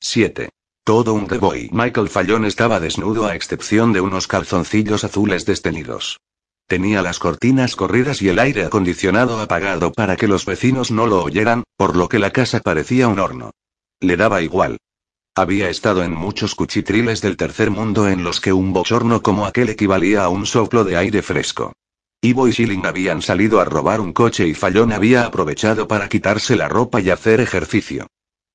7. Todo un boy. Michael Fallon estaba desnudo a excepción de unos calzoncillos azules destenidos. Tenía las cortinas corridas y el aire acondicionado apagado para que los vecinos no lo oyeran, por lo que la casa parecía un horno. Le daba igual. Había estado en muchos cuchitriles del tercer mundo en los que un bochorno como aquel equivalía a un soplo de aire fresco. Ivo y Schilling habían salido a robar un coche y Fallon había aprovechado para quitarse la ropa y hacer ejercicio.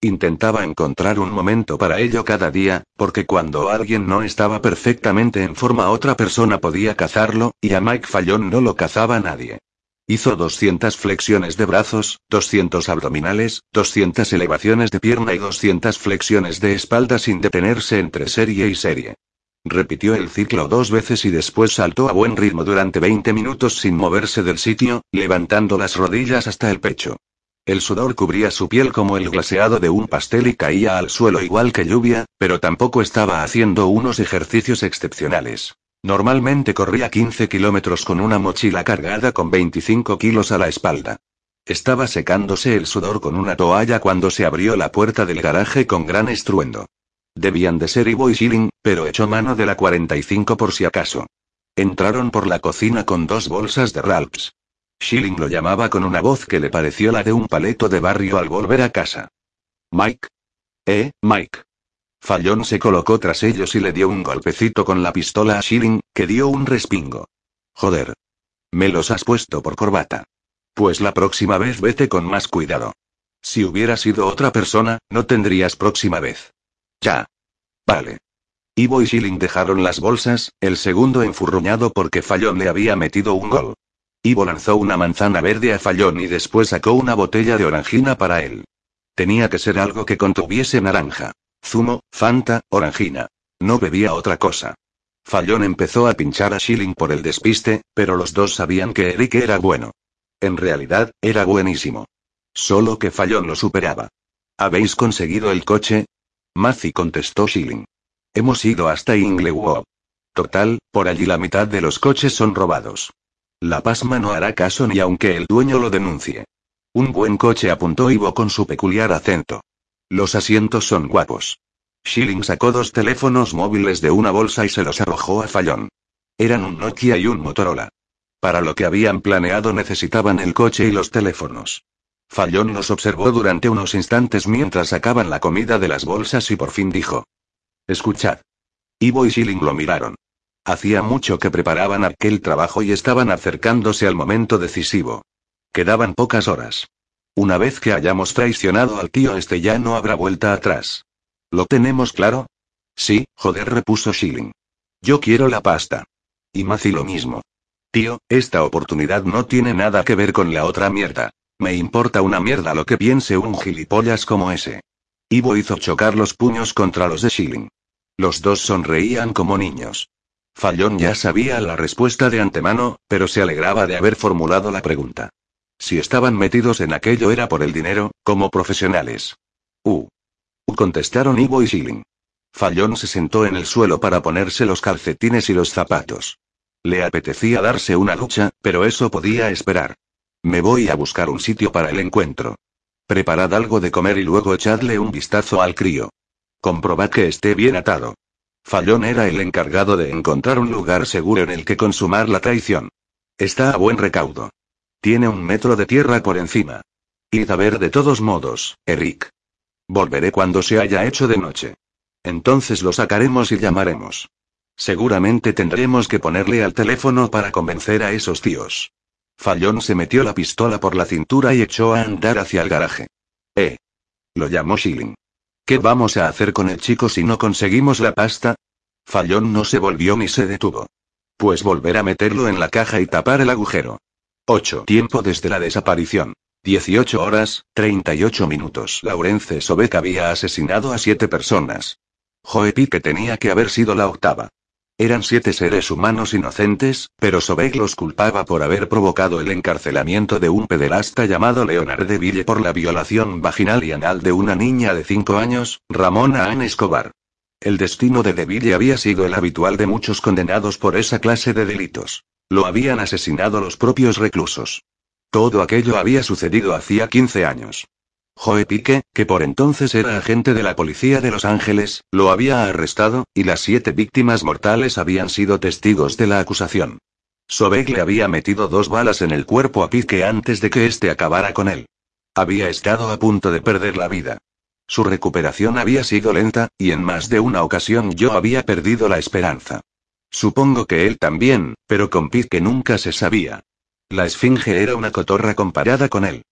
Intentaba encontrar un momento para ello cada día, porque cuando alguien no estaba perfectamente en forma otra persona podía cazarlo, y a Mike Fallon no lo cazaba nadie. Hizo 200 flexiones de brazos, 200 abdominales, 200 elevaciones de pierna y 200 flexiones de espalda sin detenerse entre serie y serie. Repitió el ciclo dos veces y después saltó a buen ritmo durante 20 minutos sin moverse del sitio, levantando las rodillas hasta el pecho. El sudor cubría su piel como el glaseado de un pastel y caía al suelo igual que lluvia, pero tampoco estaba haciendo unos ejercicios excepcionales. Normalmente corría 15 kilómetros con una mochila cargada con 25 kilos a la espalda. Estaba secándose el sudor con una toalla cuando se abrió la puerta del garaje con gran estruendo. Debían de ser Ivo y Schilling, pero echó mano de la 45 por si acaso. Entraron por la cocina con dos bolsas de Ralphs. Schilling lo llamaba con una voz que le pareció la de un paleto de barrio al volver a casa. Mike. Eh, Mike. Fallón se colocó tras ellos y le dio un golpecito con la pistola a Schilling, que dio un respingo. Joder. Me los has puesto por corbata. Pues la próxima vez vete con más cuidado. Si hubiera sido otra persona, no tendrías próxima vez. Ya. Vale. Ivo y Schilling dejaron las bolsas, el segundo enfurruñado porque Fallón le había metido un gol. Ivo lanzó una manzana verde a Fallón y después sacó una botella de orangina para él. Tenía que ser algo que contuviese naranja. Zumo, Fanta, orangina. No bebía otra cosa. Fallón empezó a pinchar a Schilling por el despiste, pero los dos sabían que Eric era bueno. En realidad, era buenísimo. Solo que Fallón lo superaba. ¿Habéis conseguido el coche? Mazi contestó Schilling. Hemos ido hasta Inglewood. Total, por allí la mitad de los coches son robados. La pasma no hará caso ni aunque el dueño lo denuncie. Un buen coche apuntó Ivo con su peculiar acento. Los asientos son guapos. Schilling sacó dos teléfonos móviles de una bolsa y se los arrojó a Fallón. Eran un Nokia y un Motorola. Para lo que habían planeado necesitaban el coche y los teléfonos. Fallón los observó durante unos instantes mientras sacaban la comida de las bolsas y por fin dijo. Escuchad. Ivo y Schilling lo miraron. Hacía mucho que preparaban aquel trabajo y estaban acercándose al momento decisivo. Quedaban pocas horas. Una vez que hayamos traicionado al tío este ya no habrá vuelta atrás. ¿Lo tenemos claro? Sí, joder, repuso Schilling. Yo quiero la pasta. Y Mazi lo mismo. Tío, esta oportunidad no tiene nada que ver con la otra mierda. Me importa una mierda lo que piense un gilipollas como ese. Ivo hizo chocar los puños contra los de Schilling. Los dos sonreían como niños. Fallón ya sabía la respuesta de antemano, pero se alegraba de haber formulado la pregunta. Si estaban metidos en aquello era por el dinero, como profesionales. Uh. Uh contestaron Ivo y Schilling. Fallón se sentó en el suelo para ponerse los calcetines y los zapatos. Le apetecía darse una lucha, pero eso podía esperar. Me voy a buscar un sitio para el encuentro. Preparad algo de comer y luego echadle un vistazo al crío. Comprobad que esté bien atado. Fallón era el encargado de encontrar un lugar seguro en el que consumar la traición. Está a buen recaudo. Tiene un metro de tierra por encima. Id a ver de todos modos, Eric. Volveré cuando se haya hecho de noche. Entonces lo sacaremos y llamaremos. Seguramente tendremos que ponerle al teléfono para convencer a esos tíos. Fallón se metió la pistola por la cintura y echó a andar hacia el garaje. Eh. Lo llamó Schilling. ¿Qué vamos a hacer con el chico si no conseguimos la pasta? Fallón no se volvió ni se detuvo. Pues volver a meterlo en la caja y tapar el agujero. 8. Tiempo desde la desaparición. 18 horas, 38 minutos. Laurence Sobek había asesinado a siete personas. Joe Pique tenía que haber sido la octava. Eran siete seres humanos inocentes, pero Sobek los culpaba por haber provocado el encarcelamiento de un pederasta llamado Leonard de Ville por la violación vaginal y anal de una niña de cinco años, Ramona Ann Escobar. El destino de Deville había sido el habitual de muchos condenados por esa clase de delitos. Lo habían asesinado los propios reclusos. Todo aquello había sucedido hacía 15 años. Joe Pique, que por entonces era agente de la policía de Los Ángeles, lo había arrestado, y las siete víctimas mortales habían sido testigos de la acusación. Sobek le había metido dos balas en el cuerpo a Pique antes de que éste acabara con él. Había estado a punto de perder la vida. Su recuperación había sido lenta, y en más de una ocasión yo había perdido la esperanza. Supongo que él también, pero con Pique nunca se sabía. La esfinge era una cotorra comparada con él.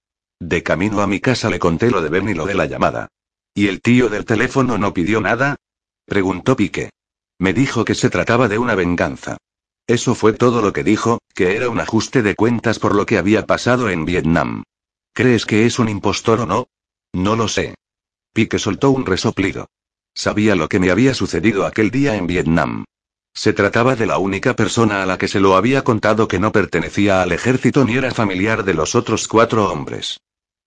De camino a mi casa le conté lo de Ben y lo de la llamada. ¿Y el tío del teléfono no pidió nada? Preguntó Pique. Me dijo que se trataba de una venganza. Eso fue todo lo que dijo, que era un ajuste de cuentas por lo que había pasado en Vietnam. ¿Crees que es un impostor o no? No lo sé. Pique soltó un resoplido. Sabía lo que me había sucedido aquel día en Vietnam. Se trataba de la única persona a la que se lo había contado que no pertenecía al ejército ni era familiar de los otros cuatro hombres.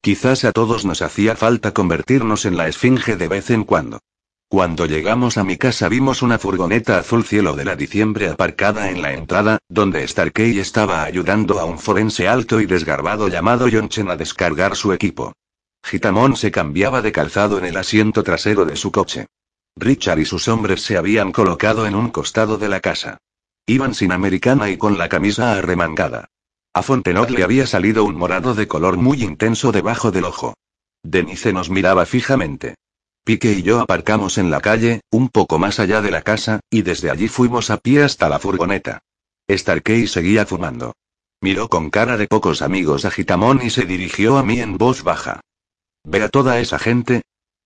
Quizás a todos nos hacía falta convertirnos en la esfinge de vez en cuando. Cuando llegamos a mi casa vimos una furgoneta azul cielo de la diciembre aparcada en la entrada, donde Starkey estaba ayudando a un forense alto y desgarbado llamado John Chen a descargar su equipo. Gitamón se cambiaba de calzado en el asiento trasero de su coche. Richard y sus hombres se habían colocado en un costado de la casa. Iban sin americana y con la camisa arremangada. A Fontenot le había salido un morado de color muy intenso debajo del ojo. Denise nos miraba fijamente. Pique y yo aparcamos en la calle, un poco más allá de la casa, y desde allí fuimos a pie hasta la furgoneta. Starkey seguía fumando. Miró con cara de pocos amigos a Gitamón y se dirigió a mí en voz baja. Ve a toda esa gente,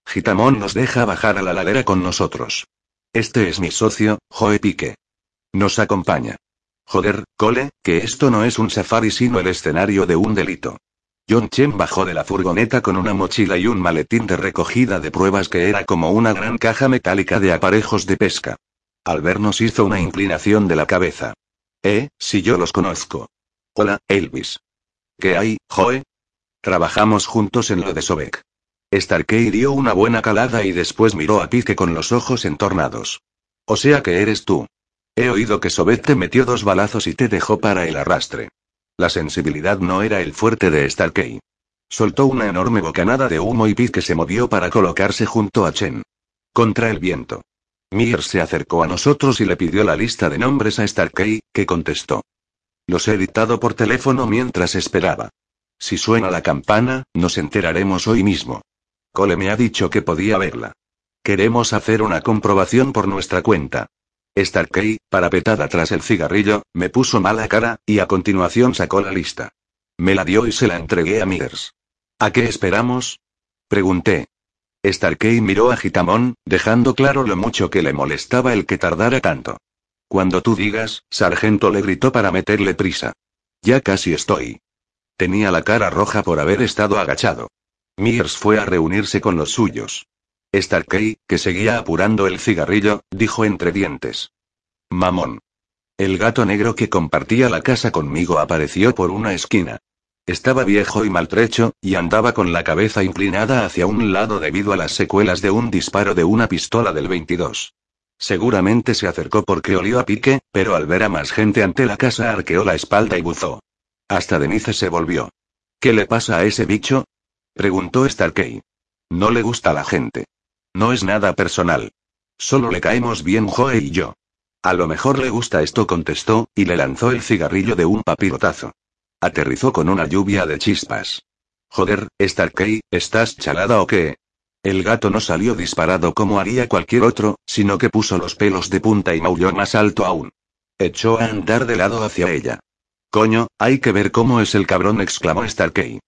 Gitamón nos deja bajar a la ladera con nosotros. Este es mi socio, Joe Pique. Nos acompaña. Joder, Cole, que esto no es un safari sino el escenario de un delito. John Chen bajó de la furgoneta con una mochila y un maletín de recogida de pruebas que era como una gran caja metálica de aparejos de pesca. Al vernos hizo una inclinación de la cabeza. Eh, si yo los conozco. Hola, Elvis. ¿Qué hay, Joe? Trabajamos juntos en lo de Sobek. Starkey dio una buena calada y después miró a Pique con los ojos entornados. O sea que eres tú. He oído que Sobet te metió dos balazos y te dejó para el arrastre. La sensibilidad no era el fuerte de Starkey. Soltó una enorme bocanada de humo y Pique se movió para colocarse junto a Chen. Contra el viento. Mears se acercó a nosotros y le pidió la lista de nombres a Starkey, que contestó. Los he dictado por teléfono mientras esperaba. Si suena la campana, nos enteraremos hoy mismo. Cole me ha dicho que podía verla. Queremos hacer una comprobación por nuestra cuenta. Starkey, parapetada tras el cigarrillo, me puso mala cara, y a continuación sacó la lista. Me la dio y se la entregué a Mears. ¿A qué esperamos? Pregunté. Starkey miró a Gitamón, dejando claro lo mucho que le molestaba el que tardara tanto. Cuando tú digas, sargento le gritó para meterle prisa. Ya casi estoy. Tenía la cara roja por haber estado agachado. Mears fue a reunirse con los suyos. Starkey, que seguía apurando el cigarrillo, dijo entre dientes. Mamón. El gato negro que compartía la casa conmigo apareció por una esquina. Estaba viejo y maltrecho, y andaba con la cabeza inclinada hacia un lado debido a las secuelas de un disparo de una pistola del 22. Seguramente se acercó porque olió a pique, pero al ver a más gente ante la casa arqueó la espalda y buzó. Hasta Denise se volvió. ¿Qué le pasa a ese bicho? Preguntó Starkey. No le gusta la gente. No es nada personal. Solo le caemos bien Joe y yo. A lo mejor le gusta esto, contestó, y le lanzó el cigarrillo de un papirotazo. Aterrizó con una lluvia de chispas. Joder, Starkey, ¿estás chalada o qué? El gato no salió disparado como haría cualquier otro, sino que puso los pelos de punta y maulló más alto aún. Echó a andar de lado hacia ella. Coño, hay que ver cómo es el cabrón, exclamó Starkey.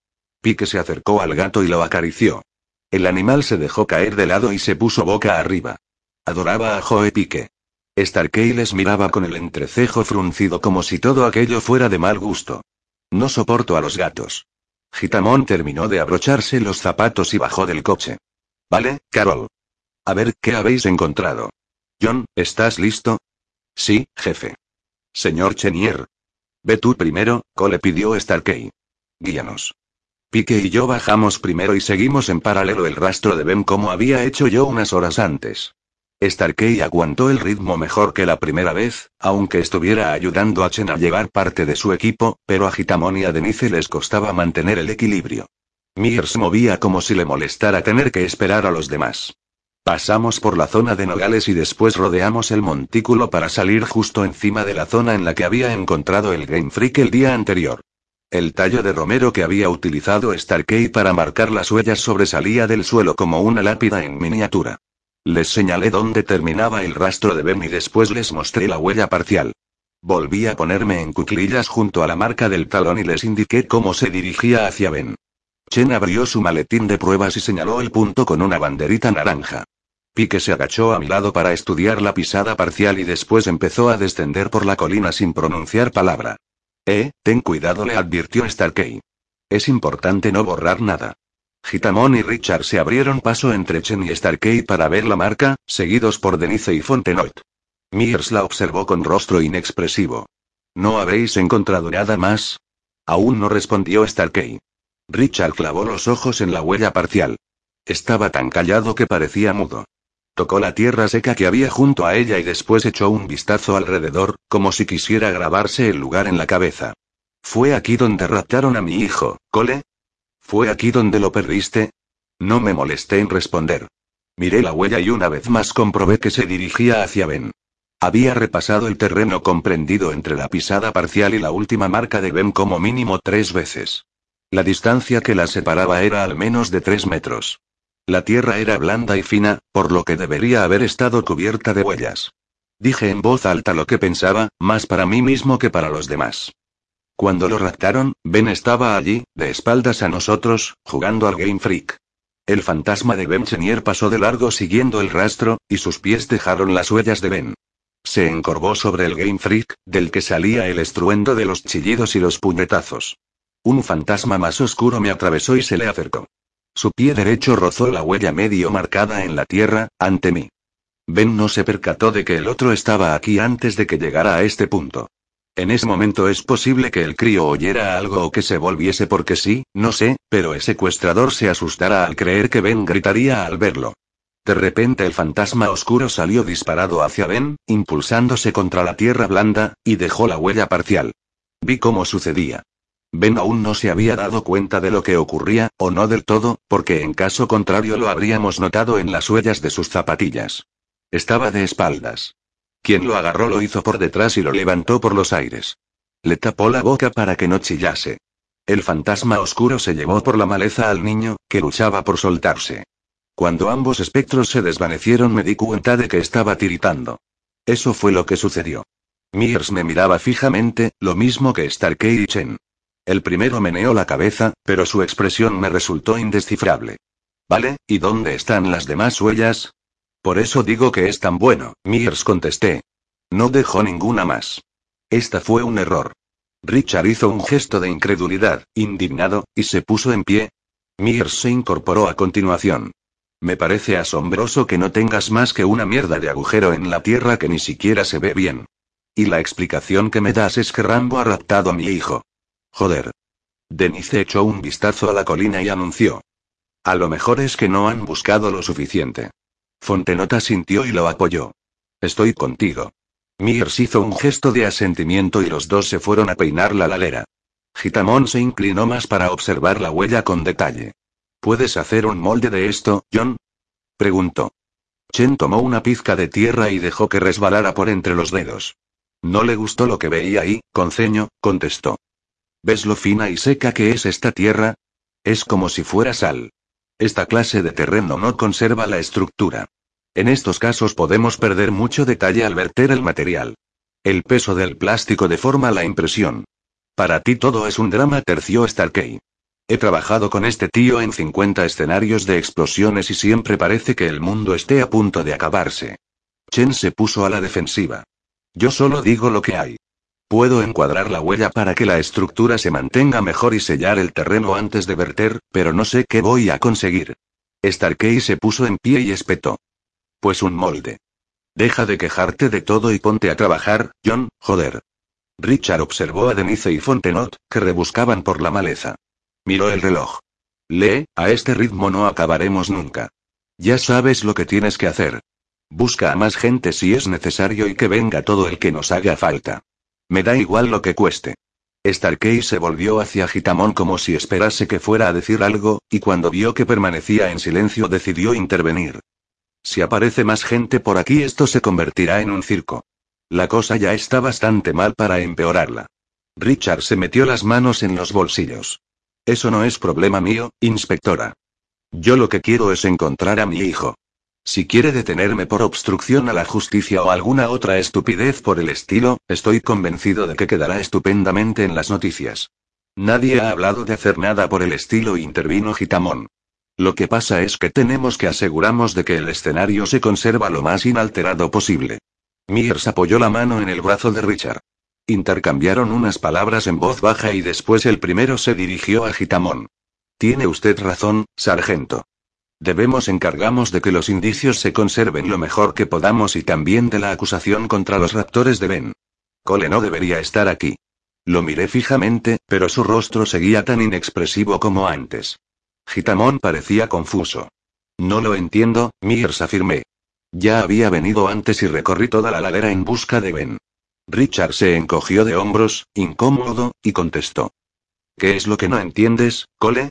Pique se acercó al gato y lo acarició. El animal se dejó caer de lado y se puso boca arriba. Adoraba a Joe Pique. Starkey les miraba con el entrecejo fruncido como si todo aquello fuera de mal gusto. No soporto a los gatos. Gitamón terminó de abrocharse los zapatos y bajó del coche. Vale, Carol. A ver, ¿qué habéis encontrado? John, ¿estás listo? Sí, jefe. Señor Chenier. Ve tú primero, Cole pidió Starkey. Guíanos. Pique y yo bajamos primero y seguimos en paralelo el rastro de Ben como había hecho yo unas horas antes. Starkey aguantó el ritmo mejor que la primera vez, aunque estuviera ayudando a Chen a llevar parte de su equipo, pero a Gitamon y a Denise les costaba mantener el equilibrio. Se movía como si le molestara tener que esperar a los demás. Pasamos por la zona de nogales y después rodeamos el montículo para salir justo encima de la zona en la que había encontrado el Game Freak el día anterior. El tallo de romero que había utilizado Starkey para marcar las huellas sobresalía del suelo como una lápida en miniatura. Les señalé dónde terminaba el rastro de Ben y después les mostré la huella parcial. Volví a ponerme en cuclillas junto a la marca del talón y les indiqué cómo se dirigía hacia Ben. Chen abrió su maletín de pruebas y señaló el punto con una banderita naranja. Pique se agachó a mi lado para estudiar la pisada parcial y después empezó a descender por la colina sin pronunciar palabra. Eh, ten cuidado, le advirtió Starkey. Es importante no borrar nada. Gitamon y Richard se abrieron paso entre Chen y Starkey para ver la marca, seguidos por Denise y Fontenoy. Mears la observó con rostro inexpresivo. ¿No habéis encontrado nada más? Aún no respondió Starkey. Richard clavó los ojos en la huella parcial. Estaba tan callado que parecía mudo. Tocó la tierra seca que había junto a ella y después echó un vistazo alrededor, como si quisiera grabarse el lugar en la cabeza. ¿Fue aquí donde raptaron a mi hijo, Cole? ¿Fue aquí donde lo perdiste? No me molesté en responder. Miré la huella y una vez más comprobé que se dirigía hacia Ben. Había repasado el terreno comprendido entre la pisada parcial y la última marca de Ben como mínimo tres veces. La distancia que la separaba era al menos de tres metros. La tierra era blanda y fina, por lo que debería haber estado cubierta de huellas. Dije en voz alta lo que pensaba, más para mí mismo que para los demás. Cuando lo raptaron, Ben estaba allí, de espaldas a nosotros, jugando al Game Freak. El fantasma de Ben Chenier pasó de largo siguiendo el rastro, y sus pies dejaron las huellas de Ben. Se encorvó sobre el Game Freak, del que salía el estruendo de los chillidos y los puñetazos. Un fantasma más oscuro me atravesó y se le acercó. Su pie derecho rozó la huella medio marcada en la tierra, ante mí. Ben no se percató de que el otro estaba aquí antes de que llegara a este punto. En ese momento es posible que el crío oyera algo o que se volviese porque sí, no sé, pero el secuestrador se asustara al creer que Ben gritaría al verlo. De repente el fantasma oscuro salió disparado hacia Ben, impulsándose contra la tierra blanda, y dejó la huella parcial. Vi cómo sucedía. Ben aún no se había dado cuenta de lo que ocurría, o no del todo, porque en caso contrario lo habríamos notado en las huellas de sus zapatillas. Estaba de espaldas. Quien lo agarró lo hizo por detrás y lo levantó por los aires. Le tapó la boca para que no chillase. El fantasma oscuro se llevó por la maleza al niño, que luchaba por soltarse. Cuando ambos espectros se desvanecieron me di cuenta de que estaba tiritando. Eso fue lo que sucedió. Mears me miraba fijamente, lo mismo que Starkey y Chen. El primero meneó la cabeza, pero su expresión me resultó indescifrable. Vale, ¿y dónde están las demás huellas? Por eso digo que es tan bueno, Mears contesté. No dejó ninguna más. Esta fue un error. Richard hizo un gesto de incredulidad, indignado, y se puso en pie. Mears se incorporó a continuación. Me parece asombroso que no tengas más que una mierda de agujero en la tierra que ni siquiera se ve bien. Y la explicación que me das es que Rambo ha raptado a mi hijo. Joder. Denise echó un vistazo a la colina y anunció. A lo mejor es que no han buscado lo suficiente. Fontenota sintió y lo apoyó. Estoy contigo. Mears hizo un gesto de asentimiento y los dos se fueron a peinar la ladera. Gitamón se inclinó más para observar la huella con detalle. ¿Puedes hacer un molde de esto, John? preguntó. Chen tomó una pizca de tierra y dejó que resbalara por entre los dedos. No le gustó lo que veía ahí, con ceño, contestó. ¿Ves lo fina y seca que es esta tierra? Es como si fuera sal. Esta clase de terreno no conserva la estructura. En estos casos podemos perder mucho detalle al verter el material. El peso del plástico deforma la impresión. Para ti todo es un drama, terció Starkey. He trabajado con este tío en 50 escenarios de explosiones y siempre parece que el mundo esté a punto de acabarse. Chen se puso a la defensiva. Yo solo digo lo que hay. Puedo encuadrar la huella para que la estructura se mantenga mejor y sellar el terreno antes de verter, pero no sé qué voy a conseguir. Starkey se puso en pie y espetó. Pues un molde. Deja de quejarte de todo y ponte a trabajar, John, joder. Richard observó a Denise y Fontenot, que rebuscaban por la maleza. Miró el reloj. Lee, a este ritmo no acabaremos nunca. Ya sabes lo que tienes que hacer. Busca a más gente si es necesario y que venga todo el que nos haga falta. Me da igual lo que cueste. Starkey se volvió hacia Gitamon como si esperase que fuera a decir algo, y cuando vio que permanecía en silencio decidió intervenir. Si aparece más gente por aquí esto se convertirá en un circo. La cosa ya está bastante mal para empeorarla. Richard se metió las manos en los bolsillos. Eso no es problema mío, inspectora. Yo lo que quiero es encontrar a mi hijo. Si quiere detenerme por obstrucción a la justicia o alguna otra estupidez por el estilo, estoy convencido de que quedará estupendamente en las noticias. Nadie ha hablado de hacer nada por el estilo, intervino Gitamón. Lo que pasa es que tenemos que asegurarnos de que el escenario se conserva lo más inalterado posible. Mears apoyó la mano en el brazo de Richard. Intercambiaron unas palabras en voz baja y después el primero se dirigió a Gitamón. Tiene usted razón, sargento. Debemos encargamos de que los indicios se conserven lo mejor que podamos y también de la acusación contra los raptores de Ben. Cole no debería estar aquí. Lo miré fijamente, pero su rostro seguía tan inexpresivo como antes. Gitamón parecía confuso. No lo entiendo, Mears afirmé. Ya había venido antes y recorrí toda la ladera en busca de Ben. Richard se encogió de hombros, incómodo, y contestó. ¿Qué es lo que no entiendes, Cole?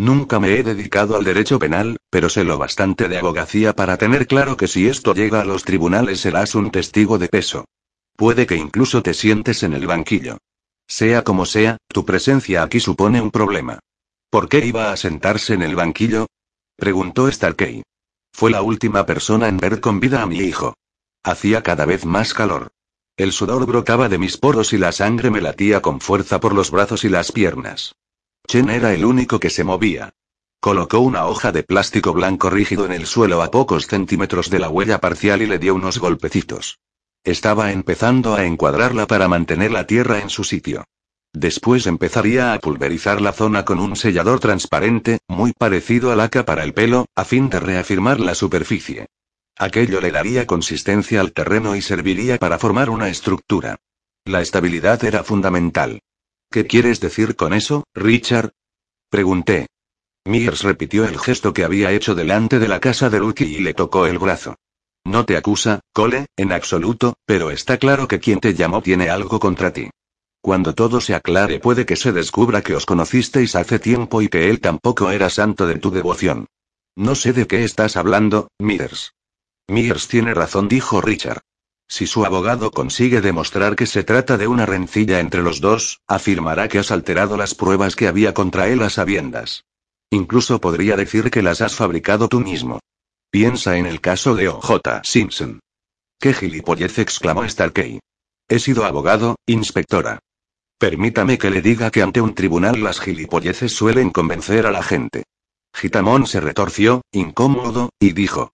Nunca me he dedicado al derecho penal, pero sé lo bastante de abogacía para tener claro que si esto llega a los tribunales serás un testigo de peso. Puede que incluso te sientes en el banquillo. Sea como sea, tu presencia aquí supone un problema. ¿Por qué iba a sentarse en el banquillo? preguntó Starkey. Fue la última persona en ver con vida a mi hijo. Hacía cada vez más calor. El sudor brotaba de mis poros y la sangre me latía con fuerza por los brazos y las piernas. Chen era el único que se movía. Colocó una hoja de plástico blanco rígido en el suelo a pocos centímetros de la huella parcial y le dio unos golpecitos. Estaba empezando a encuadrarla para mantener la tierra en su sitio. Después empezaría a pulverizar la zona con un sellador transparente, muy parecido a laca para el pelo, a fin de reafirmar la superficie. Aquello le daría consistencia al terreno y serviría para formar una estructura. La estabilidad era fundamental. ¿Qué quieres decir con eso, Richard? Pregunté. Mears repitió el gesto que había hecho delante de la casa de Lucky y le tocó el brazo. No te acusa, Cole, en absoluto, pero está claro que quien te llamó tiene algo contra ti. Cuando todo se aclare puede que se descubra que os conocisteis hace tiempo y que él tampoco era santo de tu devoción. No sé de qué estás hablando, Mears. Mears tiene razón, dijo Richard. Si su abogado consigue demostrar que se trata de una rencilla entre los dos, afirmará que has alterado las pruebas que había contra él a sabiendas. Incluso podría decir que las has fabricado tú mismo. Piensa en el caso de O.J. Simpson. ¿Qué gilipollez? exclamó Starkey. He sido abogado, inspectora. Permítame que le diga que ante un tribunal las gilipolleces suelen convencer a la gente. Gitamón se retorció, incómodo, y dijo.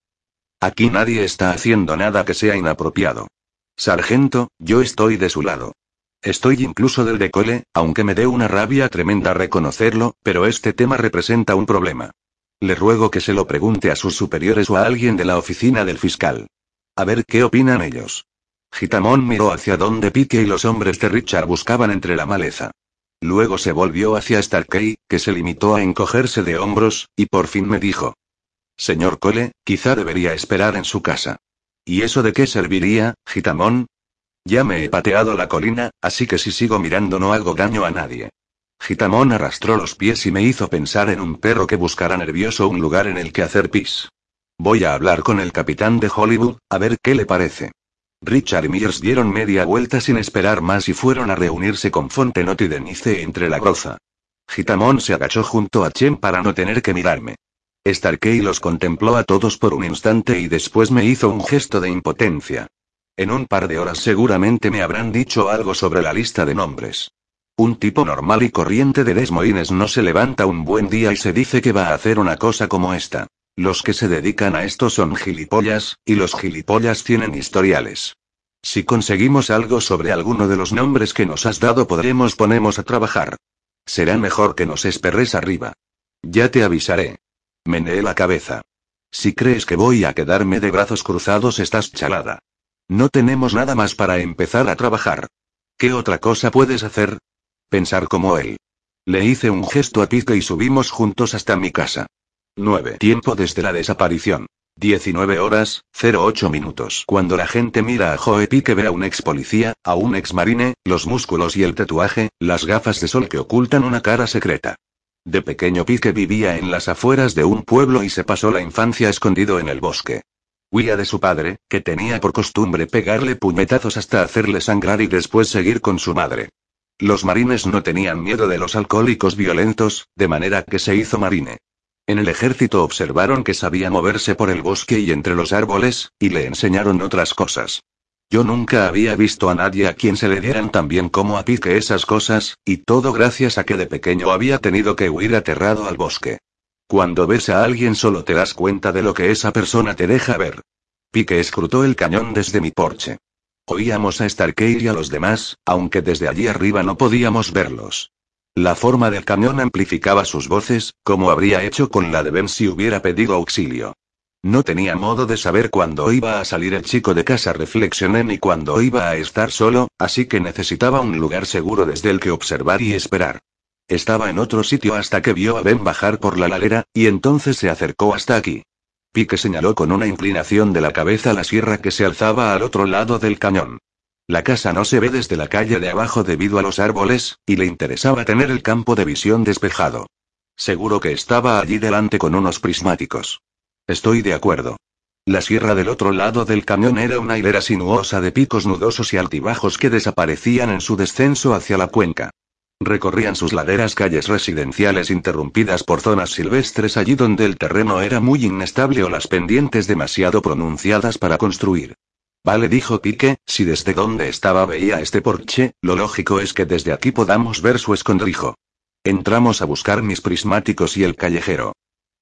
Aquí nadie está haciendo nada que sea inapropiado. Sargento, yo estoy de su lado. Estoy incluso del de Cole, aunque me dé una rabia tremenda reconocerlo, pero este tema representa un problema. Le ruego que se lo pregunte a sus superiores o a alguien de la oficina del fiscal. A ver qué opinan ellos. Gitamón miró hacia donde Pique y los hombres de Richard buscaban entre la maleza. Luego se volvió hacia Starkey, que se limitó a encogerse de hombros, y por fin me dijo. Señor Cole, quizá debería esperar en su casa. ¿Y eso de qué serviría, Gitamón? Ya me he pateado la colina, así que si sigo mirando no hago daño a nadie. Gitamón arrastró los pies y me hizo pensar en un perro que buscará nervioso un lugar en el que hacer pis. Voy a hablar con el capitán de Hollywood, a ver qué le parece. Richard y Mears dieron media vuelta sin esperar más y fueron a reunirse con Fontenot y Denice entre la groza. Gitamón se agachó junto a Chen para no tener que mirarme. Starkey los contempló a todos por un instante y después me hizo un gesto de impotencia. En un par de horas seguramente me habrán dicho algo sobre la lista de nombres. Un tipo normal y corriente de Des Moines no se levanta un buen día y se dice que va a hacer una cosa como esta. Los que se dedican a esto son gilipollas, y los gilipollas tienen historiales. Si conseguimos algo sobre alguno de los nombres que nos has dado podremos ponemos a trabajar. Será mejor que nos esperres arriba. Ya te avisaré. Meneé la cabeza. Si crees que voy a quedarme de brazos cruzados estás chalada. No tenemos nada más para empezar a trabajar. ¿Qué otra cosa puedes hacer? Pensar como él. Le hice un gesto a Pique y subimos juntos hasta mi casa. 9. Tiempo desde la desaparición. 19 horas, 08 minutos. Cuando la gente mira a Joe Pique ve a un ex policía, a un ex marine, los músculos y el tatuaje, las gafas de sol que ocultan una cara secreta. De pequeño Pique vivía en las afueras de un pueblo y se pasó la infancia escondido en el bosque. Huía de su padre, que tenía por costumbre pegarle puñetazos hasta hacerle sangrar y después seguir con su madre. Los marines no tenían miedo de los alcohólicos violentos, de manera que se hizo marine. En el ejército observaron que sabía moverse por el bosque y entre los árboles, y le enseñaron otras cosas. Yo nunca había visto a nadie a quien se le dieran tan bien como a Pique esas cosas, y todo gracias a que de pequeño había tenido que huir aterrado al bosque. Cuando ves a alguien solo te das cuenta de lo que esa persona te deja ver. Pique escrutó el cañón desde mi porche. Oíamos a Starkey y a los demás, aunque desde allí arriba no podíamos verlos. La forma del camión amplificaba sus voces, como habría hecho con la de Ben si hubiera pedido auxilio. No tenía modo de saber cuándo iba a salir el chico de casa, reflexioné ni cuándo iba a estar solo, así que necesitaba un lugar seguro desde el que observar y esperar. Estaba en otro sitio hasta que vio a Ben bajar por la ladera, y entonces se acercó hasta aquí. Pique señaló con una inclinación de la cabeza la sierra que se alzaba al otro lado del cañón. La casa no se ve desde la calle de abajo debido a los árboles, y le interesaba tener el campo de visión despejado. Seguro que estaba allí delante con unos prismáticos. Estoy de acuerdo. La sierra del otro lado del cañón era una hilera sinuosa de picos nudosos y altibajos que desaparecían en su descenso hacia la cuenca. Recorrían sus laderas calles residenciales interrumpidas por zonas silvestres allí donde el terreno era muy inestable o las pendientes demasiado pronunciadas para construir. Vale, dijo Pique, si desde donde estaba veía este porche, lo lógico es que desde aquí podamos ver su escondrijo. Entramos a buscar mis prismáticos y el callejero.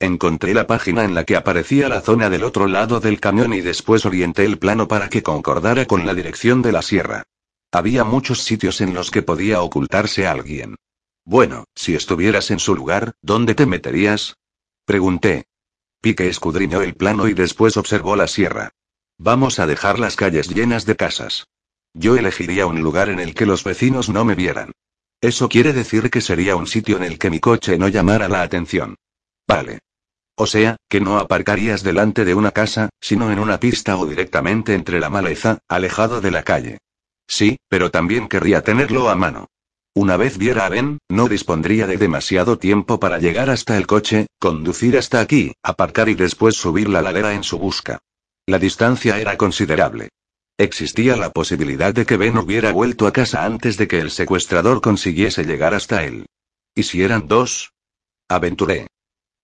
Encontré la página en la que aparecía la zona del otro lado del camión y después orienté el plano para que concordara con la dirección de la sierra. Había muchos sitios en los que podía ocultarse alguien. Bueno, si estuvieras en su lugar, ¿dónde te meterías? Pregunté. Pique escudriñó el plano y después observó la sierra. Vamos a dejar las calles llenas de casas. Yo elegiría un lugar en el que los vecinos no me vieran. Eso quiere decir que sería un sitio en el que mi coche no llamara la atención. Vale. O sea, que no aparcarías delante de una casa, sino en una pista o directamente entre la maleza, alejado de la calle. Sí, pero también querría tenerlo a mano. Una vez viera a Ben, no dispondría de demasiado tiempo para llegar hasta el coche, conducir hasta aquí, aparcar y después subir la ladera en su busca. La distancia era considerable. Existía la posibilidad de que Ben hubiera vuelto a casa antes de que el secuestrador consiguiese llegar hasta él. ¿Y si eran dos? Aventuré.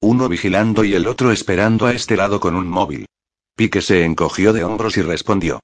Uno vigilando y el otro esperando a este lado con un móvil. Pique se encogió de hombros y respondió.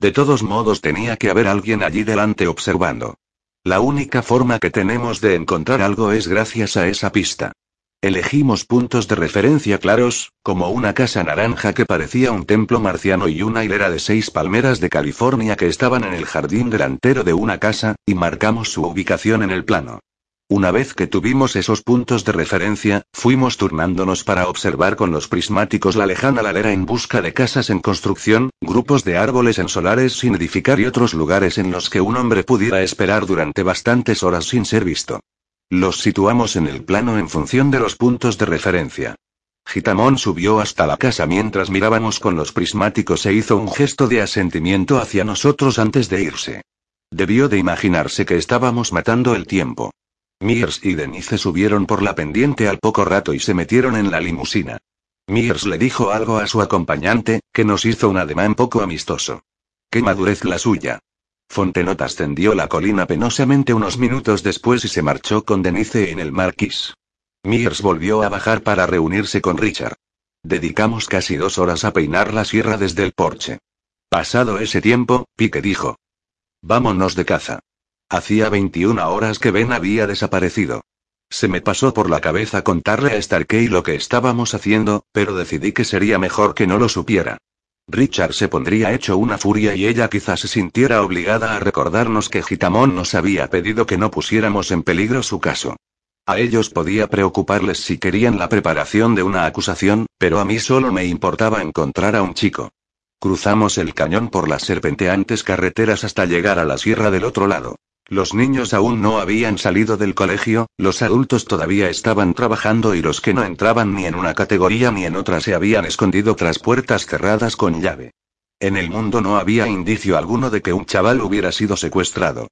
De todos modos tenía que haber alguien allí delante observando. La única forma que tenemos de encontrar algo es gracias a esa pista. Elegimos puntos de referencia claros, como una casa naranja que parecía un templo marciano y una hilera de seis palmeras de California que estaban en el jardín delantero de una casa, y marcamos su ubicación en el plano. Una vez que tuvimos esos puntos de referencia, fuimos turnándonos para observar con los prismáticos la lejana ladera en busca de casas en construcción, grupos de árboles en solares sin edificar y otros lugares en los que un hombre pudiera esperar durante bastantes horas sin ser visto. Los situamos en el plano en función de los puntos de referencia. Gitamón subió hasta la casa mientras mirábamos con los prismáticos e hizo un gesto de asentimiento hacia nosotros antes de irse. Debió de imaginarse que estábamos matando el tiempo. Mears y Denise subieron por la pendiente al poco rato y se metieron en la limusina. Mears le dijo algo a su acompañante, que nos hizo un ademán poco amistoso. ¡Qué madurez la suya! Fontenot ascendió la colina penosamente unos minutos después y se marchó con Denise en el marquís. Mears volvió a bajar para reunirse con Richard. Dedicamos casi dos horas a peinar la sierra desde el porche. Pasado ese tiempo, Pique dijo. Vámonos de caza. Hacía 21 horas que Ben había desaparecido. Se me pasó por la cabeza contarle a Starkey lo que estábamos haciendo, pero decidí que sería mejor que no lo supiera. Richard se pondría hecho una furia y ella quizás se sintiera obligada a recordarnos que Gitamón nos había pedido que no pusiéramos en peligro su caso. A ellos podía preocuparles si querían la preparación de una acusación, pero a mí solo me importaba encontrar a un chico. Cruzamos el cañón por las serpenteantes carreteras hasta llegar a la sierra del otro lado. Los niños aún no habían salido del colegio, los adultos todavía estaban trabajando y los que no entraban ni en una categoría ni en otra se habían escondido tras puertas cerradas con llave. En el mundo no había indicio alguno de que un chaval hubiera sido secuestrado.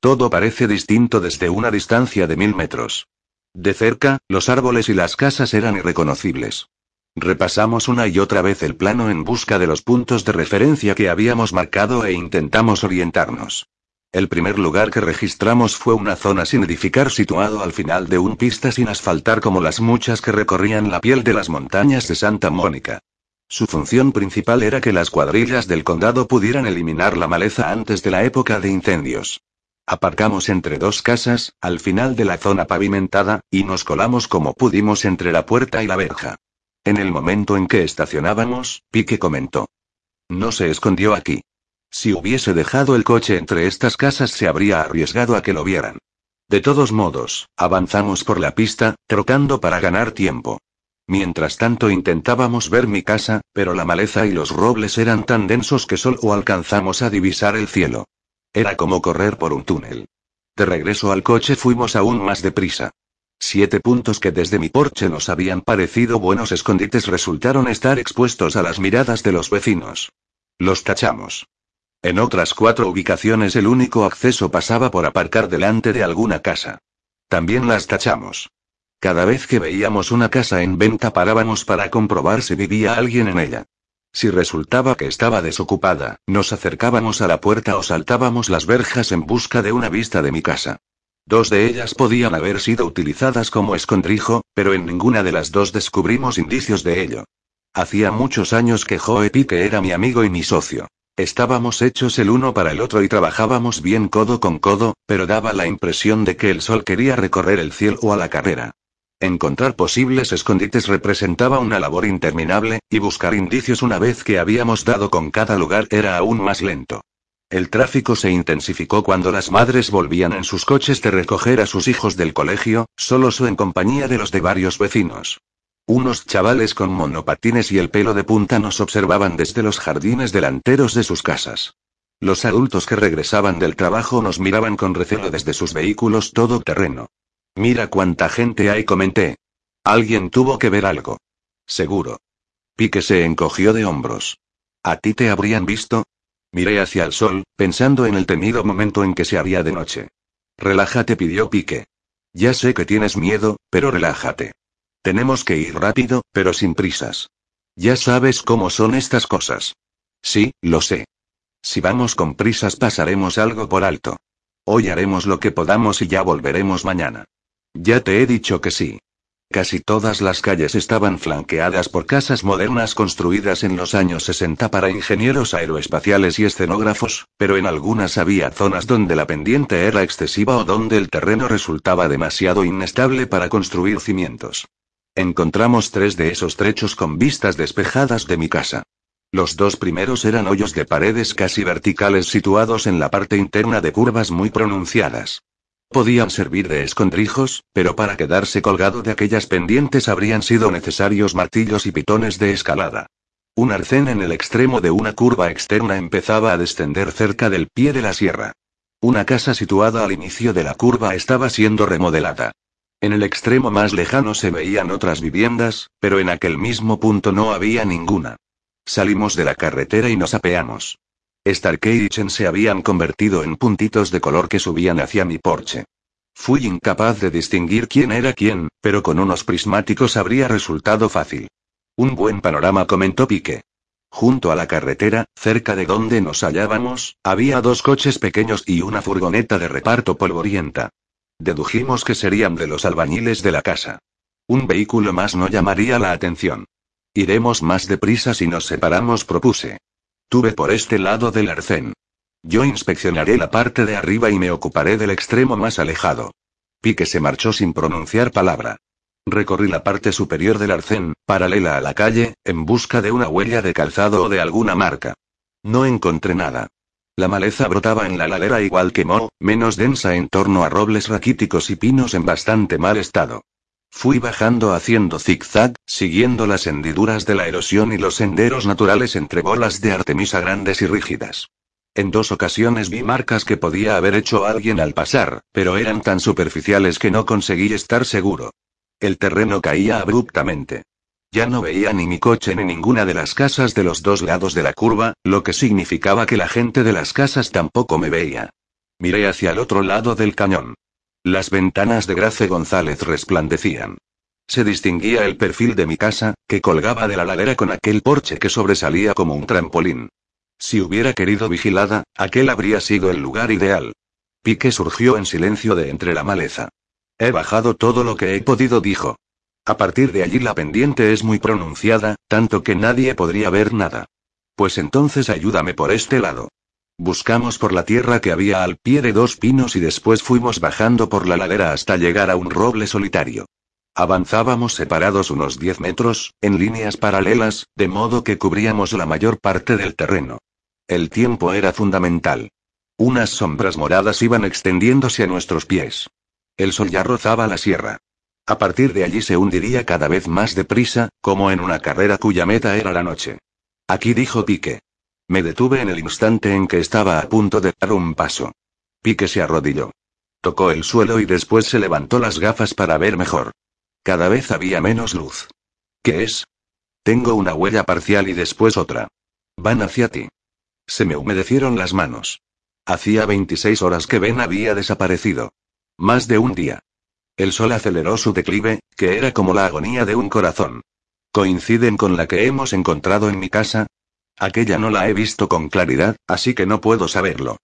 Todo parece distinto desde una distancia de mil metros. De cerca, los árboles y las casas eran irreconocibles. Repasamos una y otra vez el plano en busca de los puntos de referencia que habíamos marcado e intentamos orientarnos. El primer lugar que registramos fue una zona sin edificar situado al final de un pista sin asfaltar como las muchas que recorrían la piel de las montañas de Santa Mónica. Su función principal era que las cuadrillas del condado pudieran eliminar la maleza antes de la época de incendios. Aparcamos entre dos casas, al final de la zona pavimentada, y nos colamos como pudimos entre la puerta y la verja. En el momento en que estacionábamos, Pique comentó. No se escondió aquí. Si hubiese dejado el coche entre estas casas se habría arriesgado a que lo vieran. De todos modos, avanzamos por la pista, trocando para ganar tiempo. Mientras tanto intentábamos ver mi casa, pero la maleza y los robles eran tan densos que solo alcanzamos a divisar el cielo. Era como correr por un túnel. De regreso al coche fuimos aún más deprisa. Siete puntos que desde mi porche nos habían parecido buenos escondites resultaron estar expuestos a las miradas de los vecinos. Los tachamos. En otras cuatro ubicaciones el único acceso pasaba por aparcar delante de alguna casa. También las tachamos. Cada vez que veíamos una casa en venta parábamos para comprobar si vivía alguien en ella. Si resultaba que estaba desocupada, nos acercábamos a la puerta o saltábamos las verjas en busca de una vista de mi casa. Dos de ellas podían haber sido utilizadas como escondrijo, pero en ninguna de las dos descubrimos indicios de ello. Hacía muchos años que Joe Pique era mi amigo y mi socio. Estábamos hechos el uno para el otro y trabajábamos bien codo con codo, pero daba la impresión de que el sol quería recorrer el cielo a la carrera. Encontrar posibles escondites representaba una labor interminable, y buscar indicios una vez que habíamos dado con cada lugar era aún más lento. El tráfico se intensificó cuando las madres volvían en sus coches de recoger a sus hijos del colegio, solos o en compañía de los de varios vecinos. Unos chavales con monopatines y el pelo de punta nos observaban desde los jardines delanteros de sus casas. Los adultos que regresaban del trabajo nos miraban con recelo desde sus vehículos todo terreno. Mira cuánta gente hay, comenté. Alguien tuvo que ver algo. Seguro. Pique se encogió de hombros. ¿A ti te habrían visto? Miré hacia el sol, pensando en el temido momento en que se haría de noche. Relájate, pidió Pique. Ya sé que tienes miedo, pero relájate. Tenemos que ir rápido, pero sin prisas. Ya sabes cómo son estas cosas. Sí, lo sé. Si vamos con prisas pasaremos algo por alto. Hoy haremos lo que podamos y ya volveremos mañana. Ya te he dicho que sí. Casi todas las calles estaban flanqueadas por casas modernas construidas en los años 60 para ingenieros aeroespaciales y escenógrafos, pero en algunas había zonas donde la pendiente era excesiva o donde el terreno resultaba demasiado inestable para construir cimientos. Encontramos tres de esos trechos con vistas despejadas de mi casa. Los dos primeros eran hoyos de paredes casi verticales situados en la parte interna de curvas muy pronunciadas. Podían servir de escondrijos, pero para quedarse colgado de aquellas pendientes habrían sido necesarios martillos y pitones de escalada. Un arcén en el extremo de una curva externa empezaba a descender cerca del pie de la sierra. Una casa situada al inicio de la curva estaba siendo remodelada. En el extremo más lejano se veían otras viviendas, pero en aquel mismo punto no había ninguna. Salimos de la carretera y nos apeamos. Starkey y Chen se habían convertido en puntitos de color que subían hacia mi porche. Fui incapaz de distinguir quién era quién, pero con unos prismáticos habría resultado fácil. Un buen panorama comentó Pique. Junto a la carretera, cerca de donde nos hallábamos, había dos coches pequeños y una furgoneta de reparto polvorienta. Dedujimos que serían de los albañiles de la casa. Un vehículo más no llamaría la atención. Iremos más deprisa si nos separamos, propuse. Tuve por este lado del arcén. Yo inspeccionaré la parte de arriba y me ocuparé del extremo más alejado. Pique se marchó sin pronunciar palabra. Recorrí la parte superior del arcén, paralela a la calle, en busca de una huella de calzado o de alguna marca. No encontré nada. La maleza brotaba en la ladera igual que Mo, menos densa en torno a robles raquíticos y pinos en bastante mal estado. Fui bajando haciendo zigzag, siguiendo las hendiduras de la erosión y los senderos naturales entre bolas de artemisa grandes y rígidas. En dos ocasiones vi marcas que podía haber hecho alguien al pasar, pero eran tan superficiales que no conseguí estar seguro. El terreno caía abruptamente. Ya no veía ni mi coche ni ninguna de las casas de los dos lados de la curva, lo que significaba que la gente de las casas tampoco me veía. Miré hacia el otro lado del cañón. Las ventanas de Grace González resplandecían. Se distinguía el perfil de mi casa, que colgaba de la ladera con aquel porche que sobresalía como un trampolín. Si hubiera querido vigilada, aquel habría sido el lugar ideal. Pique surgió en silencio de entre la maleza. He bajado todo lo que he podido, dijo. A partir de allí la pendiente es muy pronunciada, tanto que nadie podría ver nada. Pues entonces ayúdame por este lado. Buscamos por la tierra que había al pie de dos pinos y después fuimos bajando por la ladera hasta llegar a un roble solitario. Avanzábamos separados unos 10 metros, en líneas paralelas, de modo que cubríamos la mayor parte del terreno. El tiempo era fundamental. Unas sombras moradas iban extendiéndose a nuestros pies. El sol ya rozaba la sierra. A partir de allí se hundiría cada vez más deprisa, como en una carrera cuya meta era la noche. Aquí dijo Pique. Me detuve en el instante en que estaba a punto de dar un paso. Pique se arrodilló. Tocó el suelo y después se levantó las gafas para ver mejor. Cada vez había menos luz. ¿Qué es? Tengo una huella parcial y después otra. Van hacia ti. Se me humedecieron las manos. Hacía 26 horas que Ben había desaparecido. Más de un día. El sol aceleró su declive, que era como la agonía de un corazón. ¿Coinciden con la que hemos encontrado en mi casa? Aquella no la he visto con claridad, así que no puedo saberlo.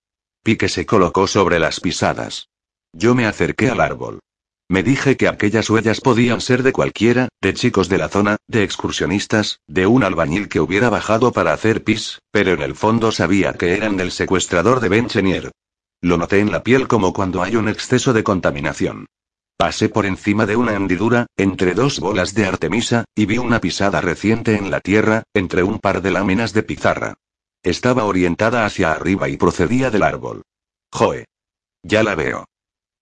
Pique se colocó sobre las pisadas. Yo me acerqué al árbol. Me dije que aquellas huellas podían ser de cualquiera, de chicos de la zona, de excursionistas, de un albañil que hubiera bajado para hacer pis, pero en el fondo sabía que eran del secuestrador de Benchenier. Lo noté en la piel como cuando hay un exceso de contaminación. Pasé por encima de una hendidura, entre dos bolas de artemisa, y vi una pisada reciente en la tierra, entre un par de láminas de pizarra. Estaba orientada hacia arriba y procedía del árbol. Joe. Ya la veo.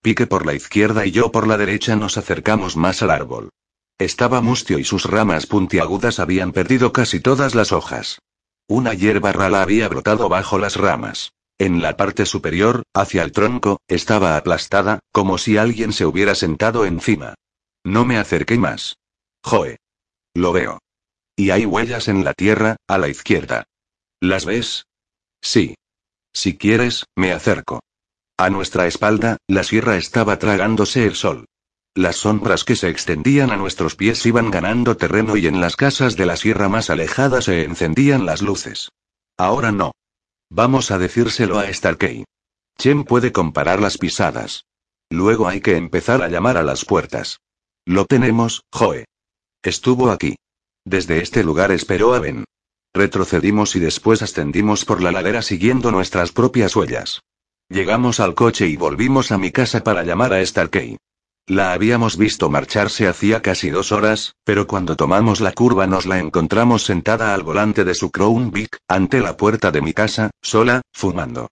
Pique por la izquierda y yo por la derecha nos acercamos más al árbol. Estaba mustio y sus ramas puntiagudas habían perdido casi todas las hojas. Una hierba rala había brotado bajo las ramas. En la parte superior, hacia el tronco, estaba aplastada, como si alguien se hubiera sentado encima. No me acerqué más. Joe. Lo veo. Y hay huellas en la tierra, a la izquierda. ¿Las ves? Sí. Si quieres, me acerco. A nuestra espalda, la sierra estaba tragándose el sol. Las sombras que se extendían a nuestros pies iban ganando terreno y en las casas de la sierra más alejada se encendían las luces. Ahora no. Vamos a decírselo a Starkey. Chen puede comparar las pisadas. Luego hay que empezar a llamar a las puertas. Lo tenemos, Joe. Estuvo aquí. Desde este lugar esperó a Ben. Retrocedimos y después ascendimos por la ladera siguiendo nuestras propias huellas. Llegamos al coche y volvimos a mi casa para llamar a Starkey. La habíamos visto marcharse hacía casi dos horas, pero cuando tomamos la curva nos la encontramos sentada al volante de su Crown Vic, ante la puerta de mi casa, sola, fumando.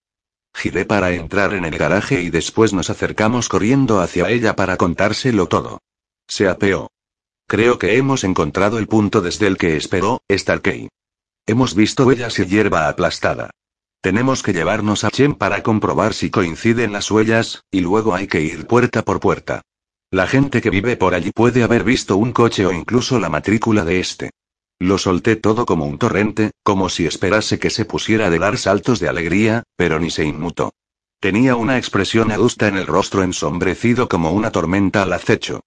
Giré para entrar en el garaje y después nos acercamos corriendo hacia ella para contárselo todo. Se apeó. Creo que hemos encontrado el punto desde el que esperó, Starkey. Hemos visto huellas y hierba aplastada. Tenemos que llevarnos a Chen para comprobar si coinciden las huellas, y luego hay que ir puerta por puerta. La gente que vive por allí puede haber visto un coche o incluso la matrícula de este. Lo solté todo como un torrente, como si esperase que se pusiera de dar saltos de alegría, pero ni se inmutó. Tenía una expresión adusta en el rostro ensombrecido como una tormenta al acecho.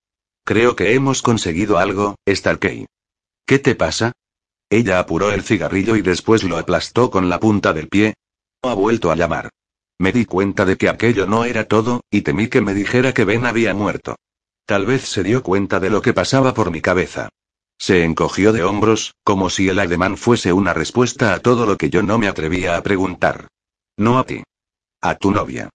Creo que hemos conseguido algo, Starkey. ¿Qué te pasa? Ella apuró el cigarrillo y después lo aplastó con la punta del pie. Ha vuelto a llamar. Me di cuenta de que aquello no era todo, y temí que me dijera que Ben había muerto. Tal vez se dio cuenta de lo que pasaba por mi cabeza. Se encogió de hombros, como si el ademán fuese una respuesta a todo lo que yo no me atrevía a preguntar. No a ti. A tu novia.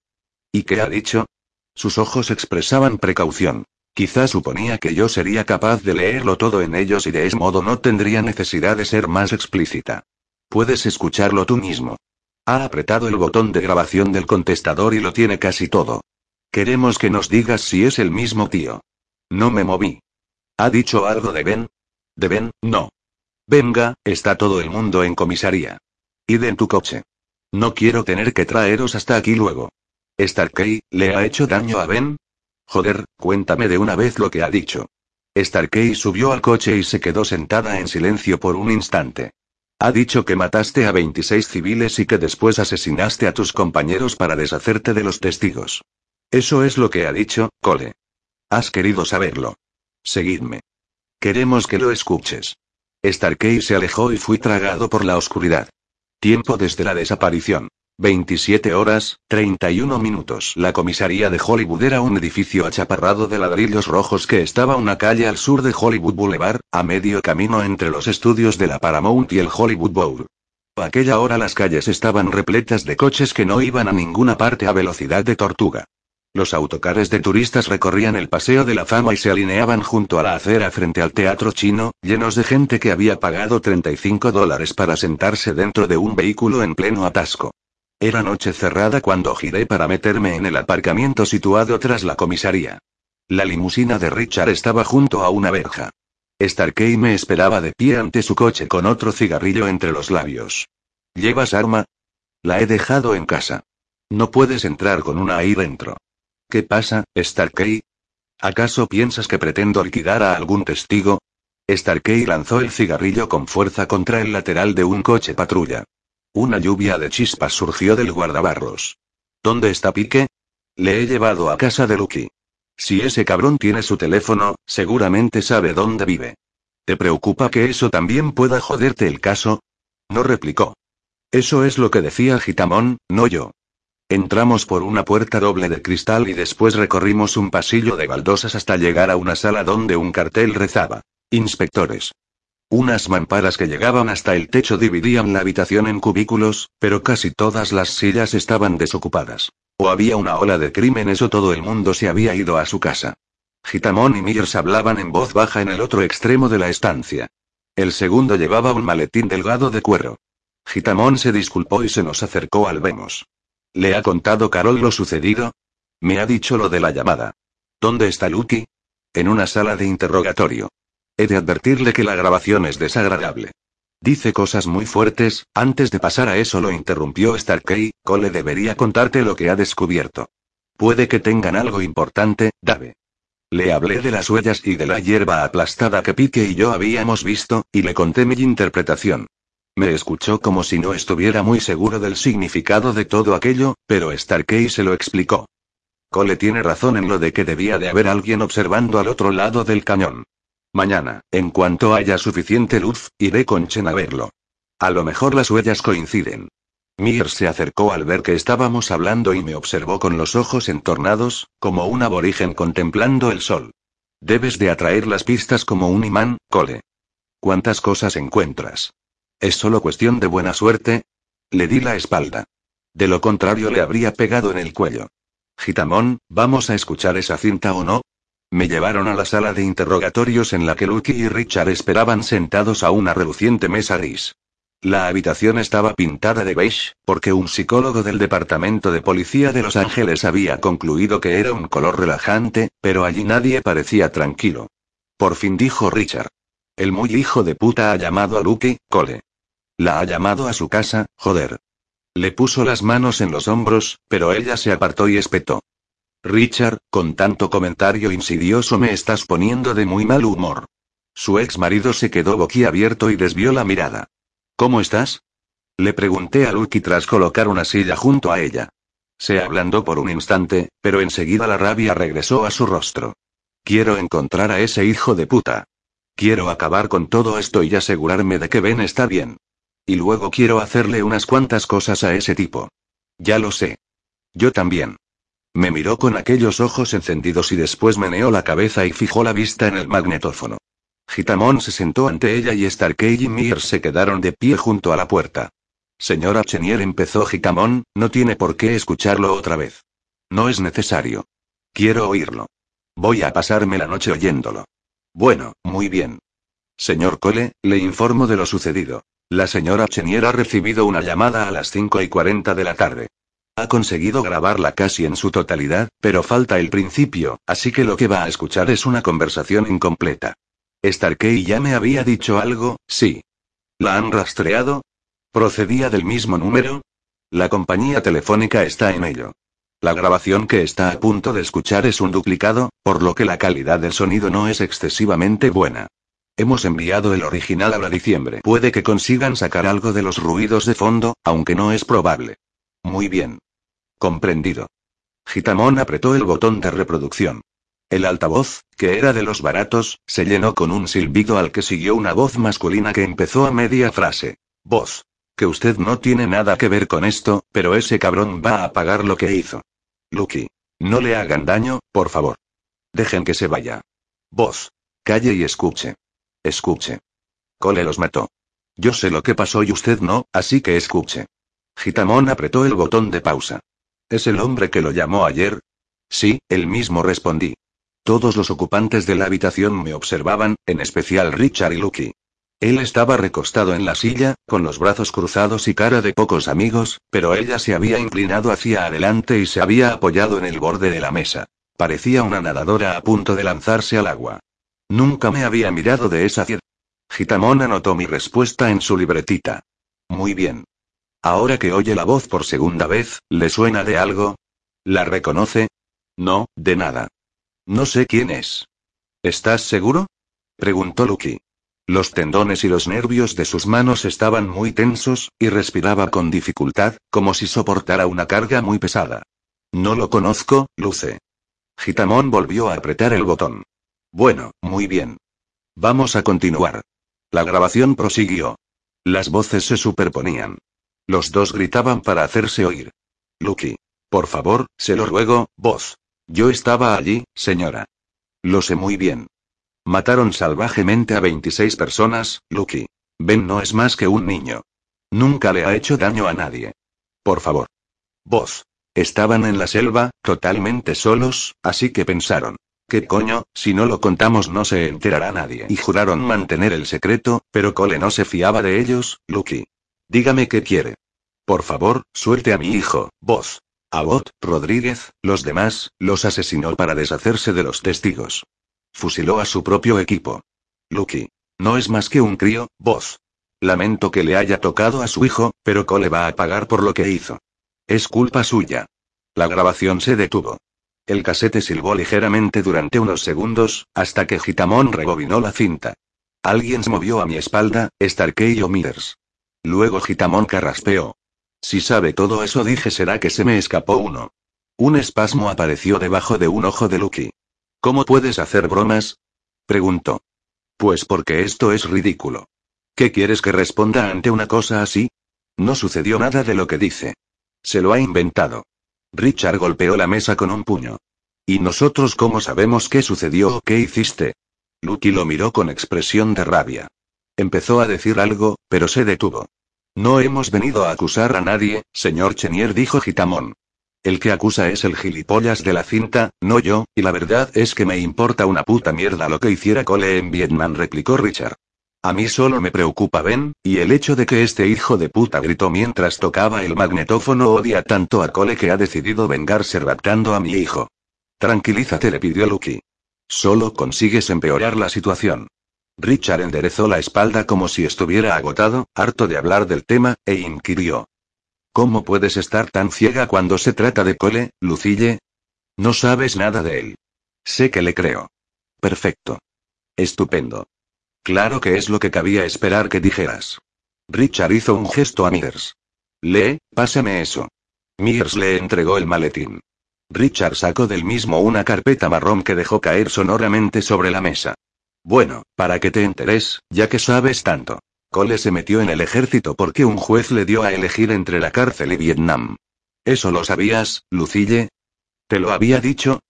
¿Y qué ha dicho? Sus ojos expresaban precaución. Quizá suponía que yo sería capaz de leerlo todo en ellos y de ese modo no tendría necesidad de ser más explícita. Puedes escucharlo tú mismo. Ha apretado el botón de grabación del contestador y lo tiene casi todo. Queremos que nos digas si es el mismo tío. No me moví. ¿Ha dicho algo de Ben? De Ben, no. Venga, está todo el mundo en comisaría. Id en tu coche. No quiero tener que traeros hasta aquí luego. Starkey, ¿le ha hecho daño a Ben? Joder, cuéntame de una vez lo que ha dicho. Starkey subió al coche y se quedó sentada en silencio por un instante. Ha dicho que mataste a 26 civiles y que después asesinaste a tus compañeros para deshacerte de los testigos. Eso es lo que ha dicho, Cole. Has querido saberlo. Seguidme. Queremos que lo escuches. Starkey se alejó y fui tragado por la oscuridad. Tiempo desde la desaparición. 27 horas, 31 minutos. La comisaría de Hollywood era un edificio achaparrado de ladrillos rojos que estaba una calle al sur de Hollywood Boulevard, a medio camino entre los estudios de la Paramount y el Hollywood Bowl. A aquella hora las calles estaban repletas de coches que no iban a ninguna parte a velocidad de tortuga. Los autocares de turistas recorrían el Paseo de la Fama y se alineaban junto a la acera frente al teatro chino, llenos de gente que había pagado 35 dólares para sentarse dentro de un vehículo en pleno atasco. Era noche cerrada cuando giré para meterme en el aparcamiento situado tras la comisaría. La limusina de Richard estaba junto a una verja. Starkey me esperaba de pie ante su coche con otro cigarrillo entre los labios. ¿Llevas arma? La he dejado en casa. No puedes entrar con una ahí dentro. ¿Qué pasa, Starkey? ¿Acaso piensas que pretendo liquidar a algún testigo? Starkey lanzó el cigarrillo con fuerza contra el lateral de un coche patrulla. Una lluvia de chispas surgió del guardabarros. ¿Dónde está Pique? Le he llevado a casa de Lucky. Si ese cabrón tiene su teléfono, seguramente sabe dónde vive. ¿Te preocupa que eso también pueda joderte el caso? No replicó. Eso es lo que decía Gitamón, no yo. Entramos por una puerta doble de cristal y después recorrimos un pasillo de baldosas hasta llegar a una sala donde un cartel rezaba. Inspectores. Unas mamparas que llegaban hasta el techo dividían la habitación en cubículos, pero casi todas las sillas estaban desocupadas. O había una ola de crímenes o todo el mundo se había ido a su casa. Gitamón y Mears hablaban en voz baja en el otro extremo de la estancia. El segundo llevaba un maletín delgado de cuero. Gitamón se disculpó y se nos acercó al vemos. ¿Le ha contado Carol lo sucedido? Me ha dicho lo de la llamada. ¿Dónde está Lucky? En una sala de interrogatorio. He de advertirle que la grabación es desagradable. Dice cosas muy fuertes, antes de pasar a eso lo interrumpió Starkey, Cole debería contarte lo que ha descubierto. Puede que tengan algo importante, Dave. Le hablé de las huellas y de la hierba aplastada que Pique y yo habíamos visto, y le conté mi interpretación. Me escuchó como si no estuviera muy seguro del significado de todo aquello, pero Starkey se lo explicó. Cole tiene razón en lo de que debía de haber alguien observando al otro lado del cañón. Mañana, en cuanto haya suficiente luz, iré con Chen a verlo. A lo mejor las huellas coinciden. Mir se acercó al ver que estábamos hablando y me observó con los ojos entornados, como un aborigen contemplando el sol. Debes de atraer las pistas como un imán, Cole. ¿Cuántas cosas encuentras? ¿Es solo cuestión de buena suerte? Le di la espalda. De lo contrario le habría pegado en el cuello. Gitamón, ¿vamos a escuchar esa cinta o no? Me llevaron a la sala de interrogatorios en la que Lucky y Richard esperaban sentados a una reluciente mesa gris. La habitación estaba pintada de beige, porque un psicólogo del Departamento de Policía de Los Ángeles había concluido que era un color relajante, pero allí nadie parecía tranquilo. Por fin dijo Richard. El muy hijo de puta ha llamado a Lucky, Cole. La ha llamado a su casa, joder. Le puso las manos en los hombros, pero ella se apartó y espetó. Richard, con tanto comentario insidioso me estás poniendo de muy mal humor. Su ex marido se quedó boquiabierto y desvió la mirada. ¿Cómo estás? Le pregunté a Lucky tras colocar una silla junto a ella. Se ablandó por un instante, pero enseguida la rabia regresó a su rostro. Quiero encontrar a ese hijo de puta. Quiero acabar con todo esto y asegurarme de que Ben está bien. Y luego quiero hacerle unas cuantas cosas a ese tipo. Ya lo sé. Yo también. Me miró con aquellos ojos encendidos y después meneó la cabeza y fijó la vista en el magnetófono. Gitamón se sentó ante ella y Starkey y Mears se quedaron de pie junto a la puerta. Señora Chenier empezó Gitamón, no tiene por qué escucharlo otra vez. No es necesario. Quiero oírlo. Voy a pasarme la noche oyéndolo. Bueno, muy bien. Señor Cole, le informo de lo sucedido. La señora Chenier ha recibido una llamada a las 5 y 40 de la tarde. Ha conseguido grabarla casi en su totalidad, pero falta el principio, así que lo que va a escuchar es una conversación incompleta. Starkey ya me había dicho algo, sí. ¿La han rastreado? ¿Procedía del mismo número? La compañía telefónica está en ello. La grabación que está a punto de escuchar es un duplicado, por lo que la calidad del sonido no es excesivamente buena. Hemos enviado el original a la diciembre. Puede que consigan sacar algo de los ruidos de fondo, aunque no es probable. Muy bien. Comprendido. Gitamón apretó el botón de reproducción. El altavoz, que era de los baratos, se llenó con un silbido al que siguió una voz masculina que empezó a media frase. Voz. Que usted no tiene nada que ver con esto, pero ese cabrón va a pagar lo que hizo. Lucky. No le hagan daño, por favor. Dejen que se vaya. Voz. Calle y escuche. Escuche. Cole los mató. Yo sé lo que pasó y usted no, así que escuche. Gitamón apretó el botón de pausa. ¿Es el hombre que lo llamó ayer? Sí, él mismo respondí. Todos los ocupantes de la habitación me observaban, en especial Richard y Lucky. Él estaba recostado en la silla, con los brazos cruzados y cara de pocos amigos, pero ella se había inclinado hacia adelante y se había apoyado en el borde de la mesa. Parecía una nadadora a punto de lanzarse al agua. Nunca me había mirado de esa ciudad. Gitamón anotó mi respuesta en su libretita. Muy bien. Ahora que oye la voz por segunda vez, ¿le suena de algo? ¿La reconoce? No, de nada. No sé quién es. ¿Estás seguro? preguntó Lucky. Los tendones y los nervios de sus manos estaban muy tensos, y respiraba con dificultad, como si soportara una carga muy pesada. No lo conozco, Luce. Gitamón volvió a apretar el botón. Bueno, muy bien. Vamos a continuar. La grabación prosiguió. Las voces se superponían. Los dos gritaban para hacerse oír. Lucky. Por favor, se lo ruego, voz. Yo estaba allí, señora. Lo sé muy bien. Mataron salvajemente a 26 personas, Lucky. Ben no es más que un niño. Nunca le ha hecho daño a nadie. Por favor. Voz. Estaban en la selva, totalmente solos, así que pensaron. ¿Qué coño? Si no lo contamos no se enterará nadie. Y juraron mantener el secreto, pero Cole no se fiaba de ellos, Lucky. Dígame qué quiere. Por favor, suelte a mi hijo, vos. Abbott, Rodríguez, los demás, los asesinó para deshacerse de los testigos. Fusiló a su propio equipo. Lucky. No es más que un crío, vos. Lamento que le haya tocado a su hijo, pero Cole va a pagar por lo que hizo. Es culpa suya. La grabación se detuvo. El casete silbó ligeramente durante unos segundos, hasta que Gitamón rebobinó la cinta. Alguien se movió a mi espalda, Starkey o Mithers. Luego Gitamón carraspeó. Si sabe todo eso dije será que se me escapó uno. Un espasmo apareció debajo de un ojo de Lucky. ¿Cómo puedes hacer bromas? preguntó. Pues porque esto es ridículo. ¿Qué quieres que responda ante una cosa así? No sucedió nada de lo que dice. Se lo ha inventado. Richard golpeó la mesa con un puño. ¿Y nosotros cómo sabemos qué sucedió o qué hiciste? Lucky lo miró con expresión de rabia. Empezó a decir algo, pero se detuvo. No hemos venido a acusar a nadie, señor Chenier, dijo Gitamón. El que acusa es el gilipollas de la cinta, no yo, y la verdad es que me importa una puta mierda lo que hiciera Cole en Vietnam, replicó Richard. A mí solo me preocupa Ben, y el hecho de que este hijo de puta gritó mientras tocaba el magnetófono odia tanto a Cole que ha decidido vengarse raptando a mi hijo. Tranquilízate, le pidió Lucky. Solo consigues empeorar la situación. Richard enderezó la espalda como si estuviera agotado, harto de hablar del tema, e inquirió. ¿Cómo puedes estar tan ciega cuando se trata de Cole, Lucille? No sabes nada de él. Sé que le creo. Perfecto. Estupendo. Claro que es lo que cabía esperar que dijeras. Richard hizo un gesto a Mears. Lee, pásame eso. Mears le entregó el maletín. Richard sacó del mismo una carpeta marrón que dejó caer sonoramente sobre la mesa. Bueno, para que te enteres, ya que sabes tanto. Cole se metió en el ejército porque un juez le dio a elegir entre la cárcel y Vietnam. ¿Eso lo sabías, Lucille? ¿Te lo había dicho?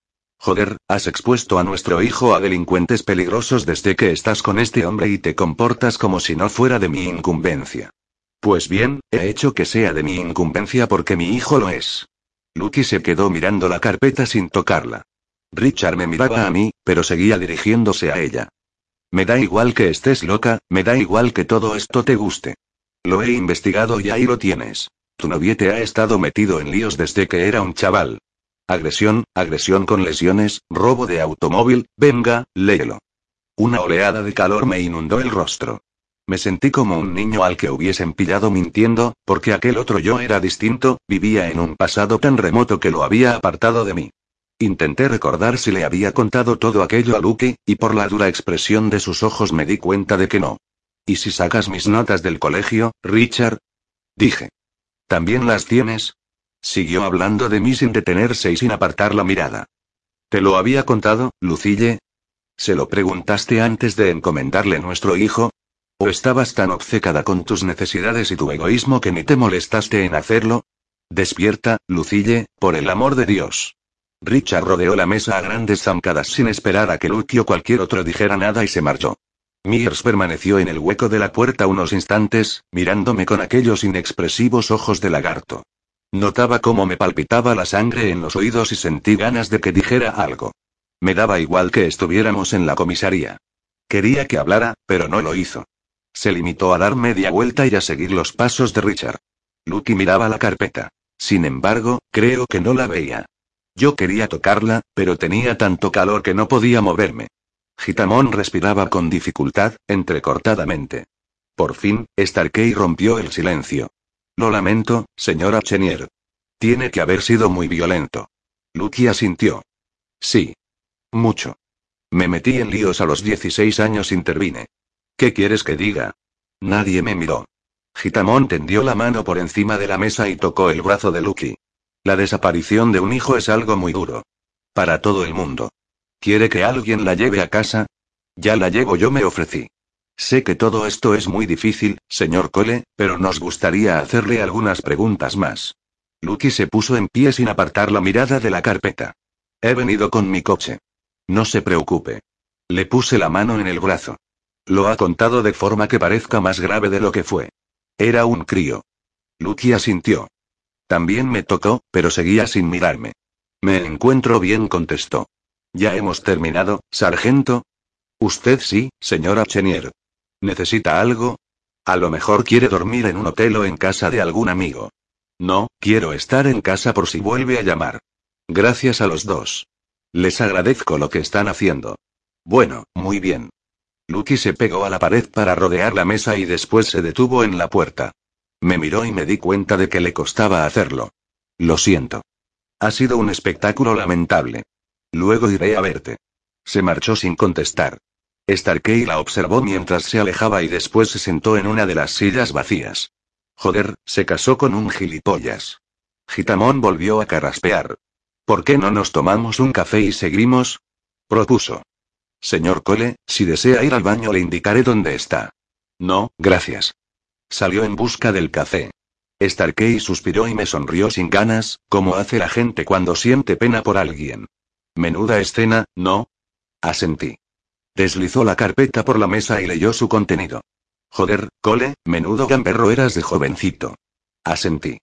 Joder, has expuesto a nuestro hijo a delincuentes peligrosos desde que estás con este hombre y te comportas como si no fuera de mi incumbencia. Pues bien, he hecho que sea de mi incumbencia porque mi hijo lo es. Lucky se quedó mirando la carpeta sin tocarla. Richard me miraba a mí, pero seguía dirigiéndose a ella. Me da igual que estés loca, me da igual que todo esto te guste. Lo he investigado y ahí lo tienes. Tu noviete ha estado metido en líos desde que era un chaval. Agresión, agresión con lesiones, robo de automóvil, venga, léelo. Una oleada de calor me inundó el rostro. Me sentí como un niño al que hubiesen pillado mintiendo, porque aquel otro yo era distinto, vivía en un pasado tan remoto que lo había apartado de mí. Intenté recordar si le había contado todo aquello a Lucky, y por la dura expresión de sus ojos me di cuenta de que no. ¿Y si sacas mis notas del colegio, Richard? Dije. ¿También las tienes? Siguió hablando de mí sin detenerse y sin apartar la mirada. ¿Te lo había contado, Lucille? ¿Se lo preguntaste antes de encomendarle nuestro hijo? ¿O estabas tan obcecada con tus necesidades y tu egoísmo que ni te molestaste en hacerlo? Despierta, Lucille, por el amor de Dios. Richard rodeó la mesa a grandes zancadas sin esperar a que Luke o cualquier otro dijera nada y se marchó. Mears permaneció en el hueco de la puerta unos instantes, mirándome con aquellos inexpresivos ojos de lagarto. Notaba cómo me palpitaba la sangre en los oídos y sentí ganas de que dijera algo. Me daba igual que estuviéramos en la comisaría. Quería que hablara, pero no lo hizo. Se limitó a dar media vuelta y a seguir los pasos de Richard. Lucky miraba la carpeta. Sin embargo, creo que no la veía. Yo quería tocarla, pero tenía tanto calor que no podía moverme. Gitamón respiraba con dificultad, entrecortadamente. Por fin, Starkey rompió el silencio. Lo lamento, señora Chenier. Tiene que haber sido muy violento. Lucky asintió. Sí. Mucho. Me metí en líos a los 16 años, intervine. ¿Qué quieres que diga? Nadie me miró. Gitamón tendió la mano por encima de la mesa y tocó el brazo de Lucky. La desaparición de un hijo es algo muy duro. Para todo el mundo. ¿Quiere que alguien la lleve a casa? Ya la llevo yo, me ofrecí. Sé que todo esto es muy difícil, señor Cole, pero nos gustaría hacerle algunas preguntas más. Lucky se puso en pie sin apartar la mirada de la carpeta. He venido con mi coche. No se preocupe. Le puse la mano en el brazo. Lo ha contado de forma que parezca más grave de lo que fue. Era un crío. Lucky asintió. También me tocó, pero seguía sin mirarme. Me encuentro bien, contestó. ¿Ya hemos terminado, sargento? Usted sí, señora Chenier. ¿Necesita algo? A lo mejor quiere dormir en un hotel o en casa de algún amigo. No, quiero estar en casa por si vuelve a llamar. Gracias a los dos. Les agradezco lo que están haciendo. Bueno, muy bien. Lucky se pegó a la pared para rodear la mesa y después se detuvo en la puerta. Me miró y me di cuenta de que le costaba hacerlo. Lo siento. Ha sido un espectáculo lamentable. Luego iré a verte. Se marchó sin contestar. Starkey la observó mientras se alejaba y después se sentó en una de las sillas vacías. Joder, se casó con un gilipollas. Gitamón volvió a carraspear. ¿Por qué no nos tomamos un café y seguimos? propuso. Señor Cole, si desea ir al baño le indicaré dónde está. No, gracias. Salió en busca del café. Starkey suspiró y me sonrió sin ganas, como hace la gente cuando siente pena por alguien. Menuda escena, ¿no? Asentí. Deslizó la carpeta por la mesa y leyó su contenido. Joder, Cole, menudo gamberro eras de jovencito. Asentí.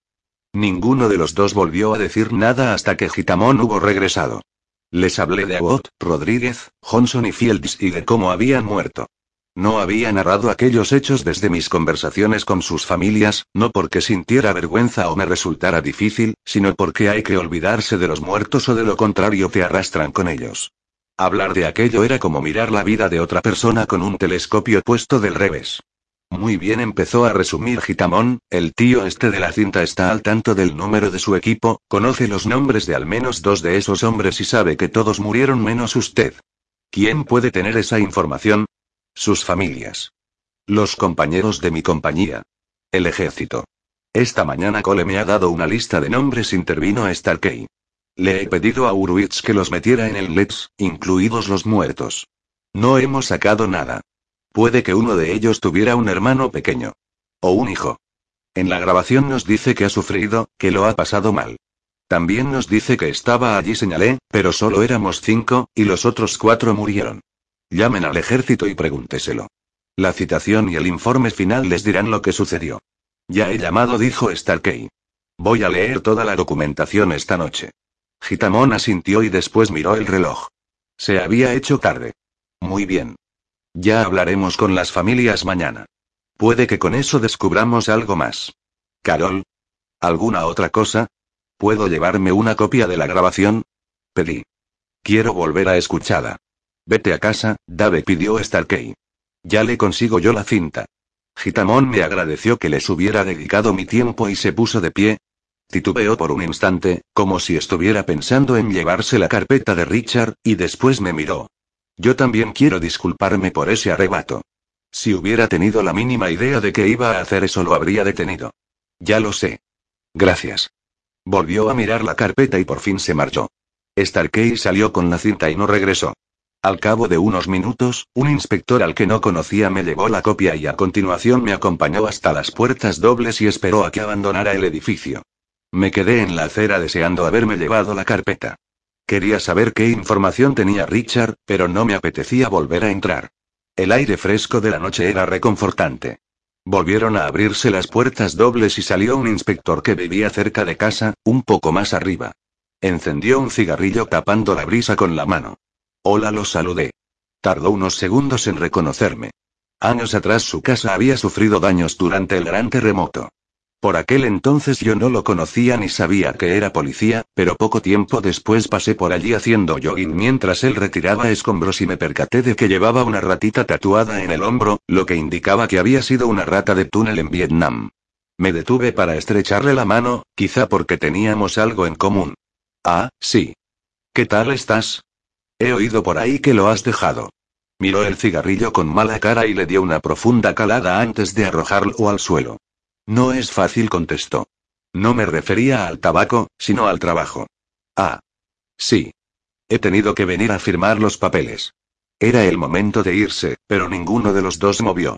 Ninguno de los dos volvió a decir nada hasta que Gitamón hubo regresado. Les hablé de Abbott, Rodríguez, Johnson y Fields y de cómo habían muerto. No había narrado aquellos hechos desde mis conversaciones con sus familias, no porque sintiera vergüenza o me resultara difícil, sino porque hay que olvidarse de los muertos o de lo contrario te arrastran con ellos. Hablar de aquello era como mirar la vida de otra persona con un telescopio puesto del revés. Muy bien empezó a resumir Gitamón, el tío este de la cinta está al tanto del número de su equipo, conoce los nombres de al menos dos de esos hombres y sabe que todos murieron menos usted. ¿Quién puede tener esa información? Sus familias. Los compañeros de mi compañía. El ejército. Esta mañana Cole me ha dado una lista de nombres, intervino Starkey. Le he pedido a Urwitz que los metiera en el LEPS, incluidos los muertos. No hemos sacado nada. Puede que uno de ellos tuviera un hermano pequeño. O un hijo. En la grabación nos dice que ha sufrido, que lo ha pasado mal. También nos dice que estaba allí, señalé, pero solo éramos cinco, y los otros cuatro murieron. Llamen al ejército y pregúnteselo. La citación y el informe final les dirán lo que sucedió. Ya he llamado, dijo Starkey. Voy a leer toda la documentación esta noche. Gitamón asintió y después miró el reloj. Se había hecho tarde. Muy bien. Ya hablaremos con las familias mañana. Puede que con eso descubramos algo más. Carol. ¿Alguna otra cosa? ¿Puedo llevarme una copia de la grabación? Pedí. Quiero volver a escucharla. Vete a casa, Dave pidió Starkey. Ya le consigo yo la cinta. Gitamón me agradeció que les hubiera dedicado mi tiempo y se puso de pie. Titubeó por un instante, como si estuviera pensando en llevarse la carpeta de Richard, y después me miró. Yo también quiero disculparme por ese arrebato. Si hubiera tenido la mínima idea de que iba a hacer eso lo habría detenido. Ya lo sé. Gracias. Volvió a mirar la carpeta y por fin se marchó. Starkey salió con la cinta y no regresó. Al cabo de unos minutos, un inspector al que no conocía me llevó la copia y a continuación me acompañó hasta las puertas dobles y esperó a que abandonara el edificio. Me quedé en la acera deseando haberme llevado la carpeta. Quería saber qué información tenía Richard, pero no me apetecía volver a entrar. El aire fresco de la noche era reconfortante. Volvieron a abrirse las puertas dobles y salió un inspector que vivía cerca de casa, un poco más arriba. Encendió un cigarrillo tapando la brisa con la mano. Hola, los saludé. Tardó unos segundos en reconocerme. Años atrás su casa había sufrido daños durante el gran terremoto. Por aquel entonces yo no lo conocía ni sabía que era policía, pero poco tiempo después pasé por allí haciendo jogging mientras él retiraba escombros y me percaté de que llevaba una ratita tatuada en el hombro, lo que indicaba que había sido una rata de túnel en Vietnam. Me detuve para estrecharle la mano, quizá porque teníamos algo en común. Ah, sí. ¿Qué tal estás? He oído por ahí que lo has dejado. Miró el cigarrillo con mala cara y le dio una profunda calada antes de arrojarlo al suelo. No es fácil, contestó. No me refería al tabaco, sino al trabajo. Ah. Sí. He tenido que venir a firmar los papeles. Era el momento de irse, pero ninguno de los dos movió.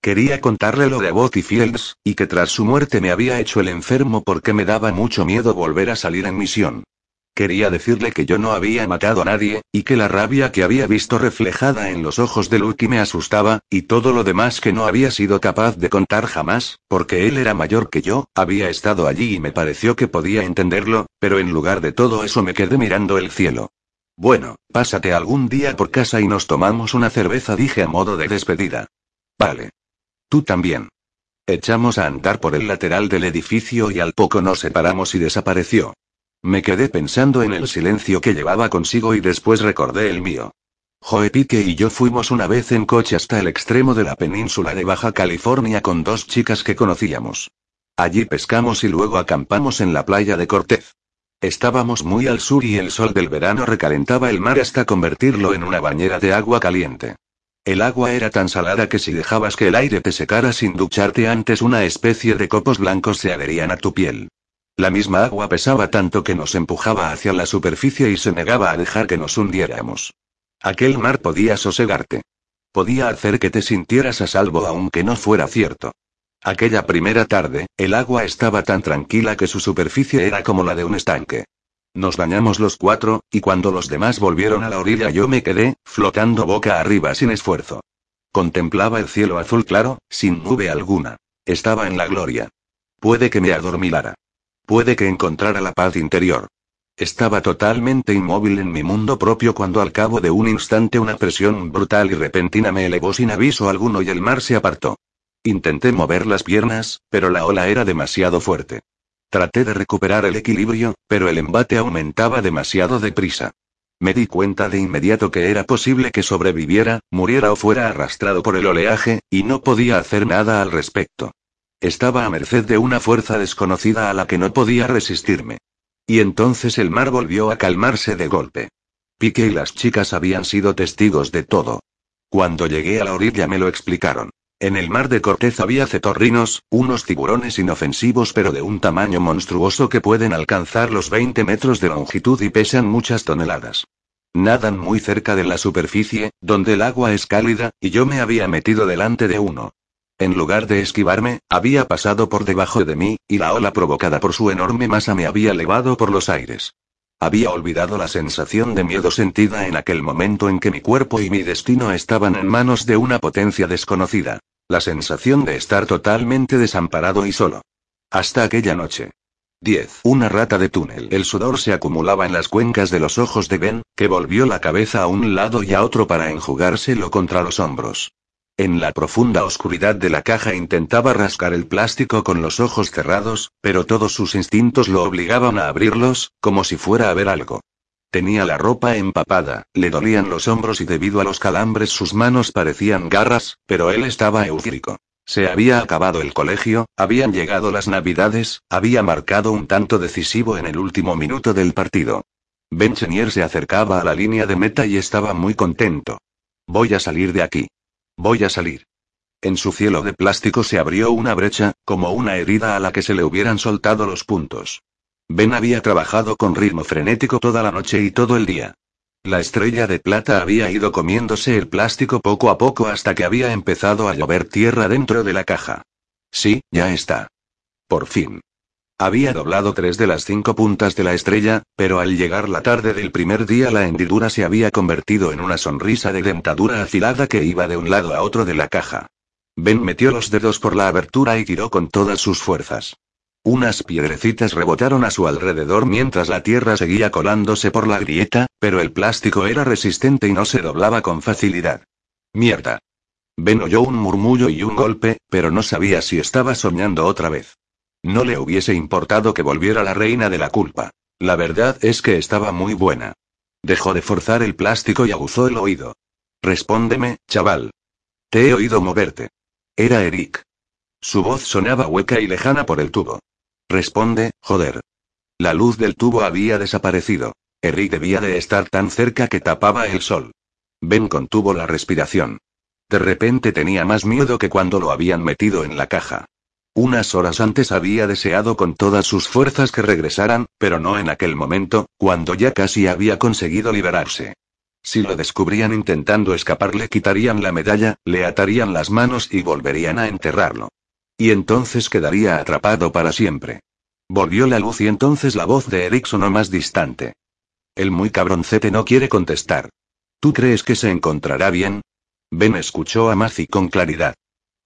Quería contarle lo de Botty Fields, y que tras su muerte me había hecho el enfermo porque me daba mucho miedo volver a salir en misión. Quería decirle que yo no había matado a nadie, y que la rabia que había visto reflejada en los ojos de Lucky me asustaba, y todo lo demás que no había sido capaz de contar jamás, porque él era mayor que yo, había estado allí y me pareció que podía entenderlo, pero en lugar de todo eso me quedé mirando el cielo. Bueno, pásate algún día por casa y nos tomamos una cerveza, dije a modo de despedida. Vale. Tú también. Echamos a andar por el lateral del edificio y al poco nos separamos y desapareció. Me quedé pensando en el silencio que llevaba consigo y después recordé el mío. Joe Pique y yo fuimos una vez en coche hasta el extremo de la península de Baja California con dos chicas que conocíamos. Allí pescamos y luego acampamos en la playa de Cortez. Estábamos muy al sur y el sol del verano recalentaba el mar hasta convertirlo en una bañera de agua caliente. El agua era tan salada que si dejabas que el aire te secara sin ducharte antes una especie de copos blancos se adherían a tu piel. La misma agua pesaba tanto que nos empujaba hacia la superficie y se negaba a dejar que nos hundiéramos. Aquel mar podía sosegarte. Podía hacer que te sintieras a salvo aunque no fuera cierto. Aquella primera tarde, el agua estaba tan tranquila que su superficie era como la de un estanque. Nos bañamos los cuatro, y cuando los demás volvieron a la orilla yo me quedé, flotando boca arriba sin esfuerzo. Contemplaba el cielo azul claro, sin nube alguna. Estaba en la gloria. Puede que me adormilara. Puede que encontrara la paz interior. Estaba totalmente inmóvil en mi mundo propio cuando al cabo de un instante una presión brutal y repentina me elevó sin aviso alguno y el mar se apartó. Intenté mover las piernas, pero la ola era demasiado fuerte. Traté de recuperar el equilibrio, pero el embate aumentaba demasiado deprisa. Me di cuenta de inmediato que era posible que sobreviviera, muriera o fuera arrastrado por el oleaje, y no podía hacer nada al respecto. Estaba a merced de una fuerza desconocida a la que no podía resistirme. Y entonces el mar volvió a calmarse de golpe. Pique y las chicas habían sido testigos de todo. Cuando llegué a la orilla me lo explicaron. En el mar de Cortez había cetorrinos, unos tiburones inofensivos pero de un tamaño monstruoso que pueden alcanzar los 20 metros de longitud y pesan muchas toneladas. Nadan muy cerca de la superficie, donde el agua es cálida, y yo me había metido delante de uno. En lugar de esquivarme, había pasado por debajo de mí, y la ola provocada por su enorme masa me había elevado por los aires. Había olvidado la sensación de miedo sentida en aquel momento en que mi cuerpo y mi destino estaban en manos de una potencia desconocida. La sensación de estar totalmente desamparado y solo. Hasta aquella noche. 10. Una rata de túnel. El sudor se acumulaba en las cuencas de los ojos de Ben, que volvió la cabeza a un lado y a otro para enjugárselo contra los hombros. En la profunda oscuridad de la caja intentaba rascar el plástico con los ojos cerrados, pero todos sus instintos lo obligaban a abrirlos, como si fuera a ver algo. Tenía la ropa empapada, le dolían los hombros y debido a los calambres sus manos parecían garras, pero él estaba eufórico. Se había acabado el colegio, habían llegado las navidades, había marcado un tanto decisivo en el último minuto del partido. Ben Chenier se acercaba a la línea de meta y estaba muy contento. Voy a salir de aquí. Voy a salir. En su cielo de plástico se abrió una brecha, como una herida a la que se le hubieran soltado los puntos. Ben había trabajado con ritmo frenético toda la noche y todo el día. La estrella de plata había ido comiéndose el plástico poco a poco hasta que había empezado a llover tierra dentro de la caja. Sí, ya está. Por fin. Había doblado tres de las cinco puntas de la estrella, pero al llegar la tarde del primer día la hendidura se había convertido en una sonrisa de dentadura afilada que iba de un lado a otro de la caja. Ben metió los dedos por la abertura y tiró con todas sus fuerzas. Unas piedrecitas rebotaron a su alrededor mientras la tierra seguía colándose por la grieta, pero el plástico era resistente y no se doblaba con facilidad. Mierda. Ben oyó un murmullo y un golpe, pero no sabía si estaba soñando otra vez. No le hubiese importado que volviera la reina de la culpa. La verdad es que estaba muy buena. Dejó de forzar el plástico y aguzó el oído. Respóndeme, chaval. Te he oído moverte. Era Eric. Su voz sonaba hueca y lejana por el tubo. Responde, joder. La luz del tubo había desaparecido. Eric debía de estar tan cerca que tapaba el sol. Ben contuvo la respiración. De repente tenía más miedo que cuando lo habían metido en la caja. Unas horas antes había deseado con todas sus fuerzas que regresaran, pero no en aquel momento, cuando ya casi había conseguido liberarse. Si lo descubrían intentando escapar le quitarían la medalla, le atarían las manos y volverían a enterrarlo. Y entonces quedaría atrapado para siempre. Volvió la luz y entonces la voz de Eric sonó más distante. El muy cabroncete no quiere contestar. ¿Tú crees que se encontrará bien? Ben escuchó a Mazi con claridad.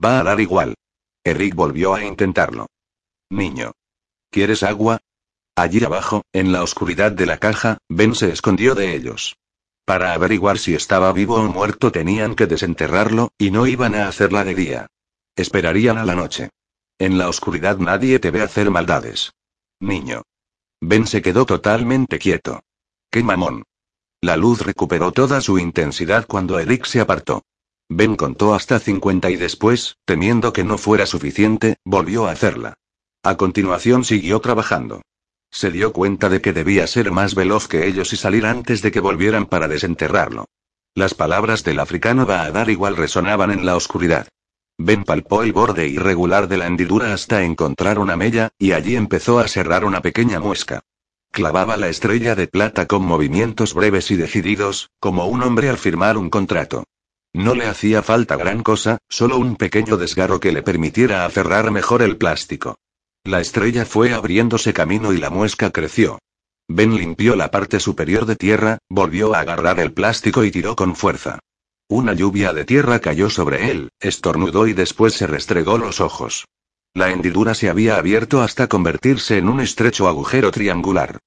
Va a dar igual. Eric volvió a intentarlo. Niño. ¿Quieres agua? Allí abajo, en la oscuridad de la caja, Ben se escondió de ellos. Para averiguar si estaba vivo o muerto tenían que desenterrarlo, y no iban a hacerla de día. Esperarían a la noche. En la oscuridad nadie te ve hacer maldades. Niño. Ben se quedó totalmente quieto. ¡Qué mamón! La luz recuperó toda su intensidad cuando Eric se apartó. Ben contó hasta 50 y después, temiendo que no fuera suficiente, volvió a hacerla. A continuación siguió trabajando. Se dio cuenta de que debía ser más veloz que ellos y salir antes de que volvieran para desenterrarlo. Las palabras del africano va dar igual resonaban en la oscuridad. Ben palpó el borde irregular de la hendidura hasta encontrar una mella, y allí empezó a cerrar una pequeña muesca. Clavaba la estrella de plata con movimientos breves y decididos, como un hombre al firmar un contrato. No le hacía falta gran cosa, solo un pequeño desgarro que le permitiera aferrar mejor el plástico. La estrella fue abriéndose camino y la muesca creció. Ben limpió la parte superior de tierra, volvió a agarrar el plástico y tiró con fuerza. Una lluvia de tierra cayó sobre él, estornudó y después se restregó los ojos. La hendidura se había abierto hasta convertirse en un estrecho agujero triangular.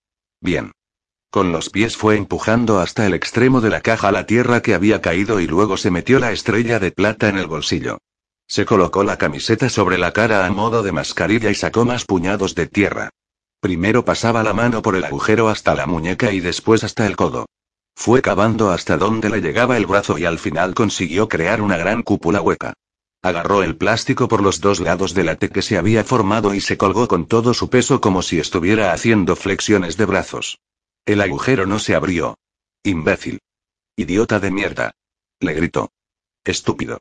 Bien. Con los pies fue empujando hasta el extremo de la caja la tierra que había caído y luego se metió la estrella de plata en el bolsillo. Se colocó la camiseta sobre la cara a modo de mascarilla y sacó más puñados de tierra. Primero pasaba la mano por el agujero hasta la muñeca y después hasta el codo. Fue cavando hasta donde le llegaba el brazo y al final consiguió crear una gran cúpula hueca. Agarró el plástico por los dos lados de la T que se había formado y se colgó con todo su peso como si estuviera haciendo flexiones de brazos. El agujero no se abrió. Imbécil. Idiota de mierda. Le gritó. Estúpido.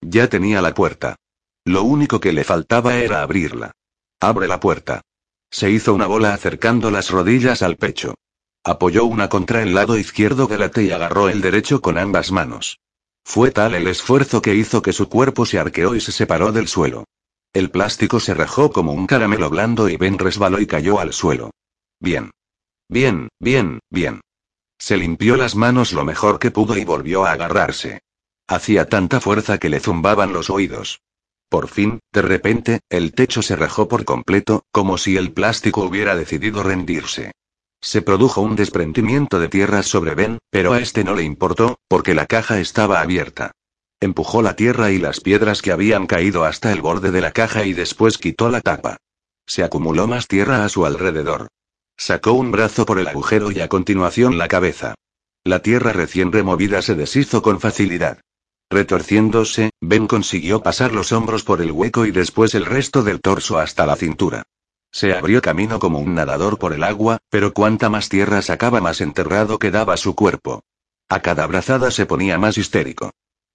Ya tenía la puerta. Lo único que le faltaba era abrirla. Abre la puerta. Se hizo una bola acercando las rodillas al pecho. Apoyó una contra el lado izquierdo de la y agarró el derecho con ambas manos. Fue tal el esfuerzo que hizo que su cuerpo se arqueó y se separó del suelo. El plástico se rajó como un caramelo blando y Ben resbaló y cayó al suelo. Bien. Bien, bien, bien. Se limpió las manos lo mejor que pudo y volvió a agarrarse. Hacía tanta fuerza que le zumbaban los oídos. Por fin, de repente, el techo se rajó por completo, como si el plástico hubiera decidido rendirse. Se produjo un desprendimiento de tierra sobre Ben, pero a este no le importó, porque la caja estaba abierta. Empujó la tierra y las piedras que habían caído hasta el borde de la caja y después quitó la tapa. Se acumuló más tierra a su alrededor. Sacó un brazo por el agujero y a continuación la cabeza. La tierra recién removida se deshizo con facilidad. Retorciéndose, Ben consiguió pasar los hombros por el hueco y después el resto del torso hasta la cintura. Se abrió camino como un nadador por el agua, pero cuanta más tierra sacaba más enterrado quedaba su cuerpo. A cada brazada se ponía más histérico.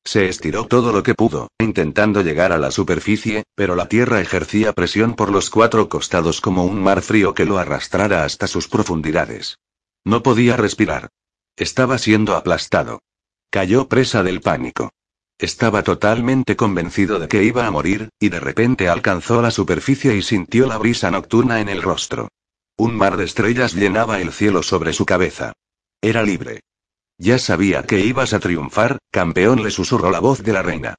Se estiró todo lo que pudo, intentando llegar a la superficie, pero la tierra ejercía presión por los cuatro costados como un mar frío que lo arrastrara hasta sus profundidades. No podía respirar. Estaba siendo aplastado. Cayó presa del pánico. Estaba totalmente convencido de que iba a morir, y de repente alcanzó la superficie y sintió la brisa nocturna en el rostro. Un mar de estrellas llenaba el cielo sobre su cabeza. Era libre. Ya sabía que ibas a triunfar, campeón, le susurró la voz de la reina.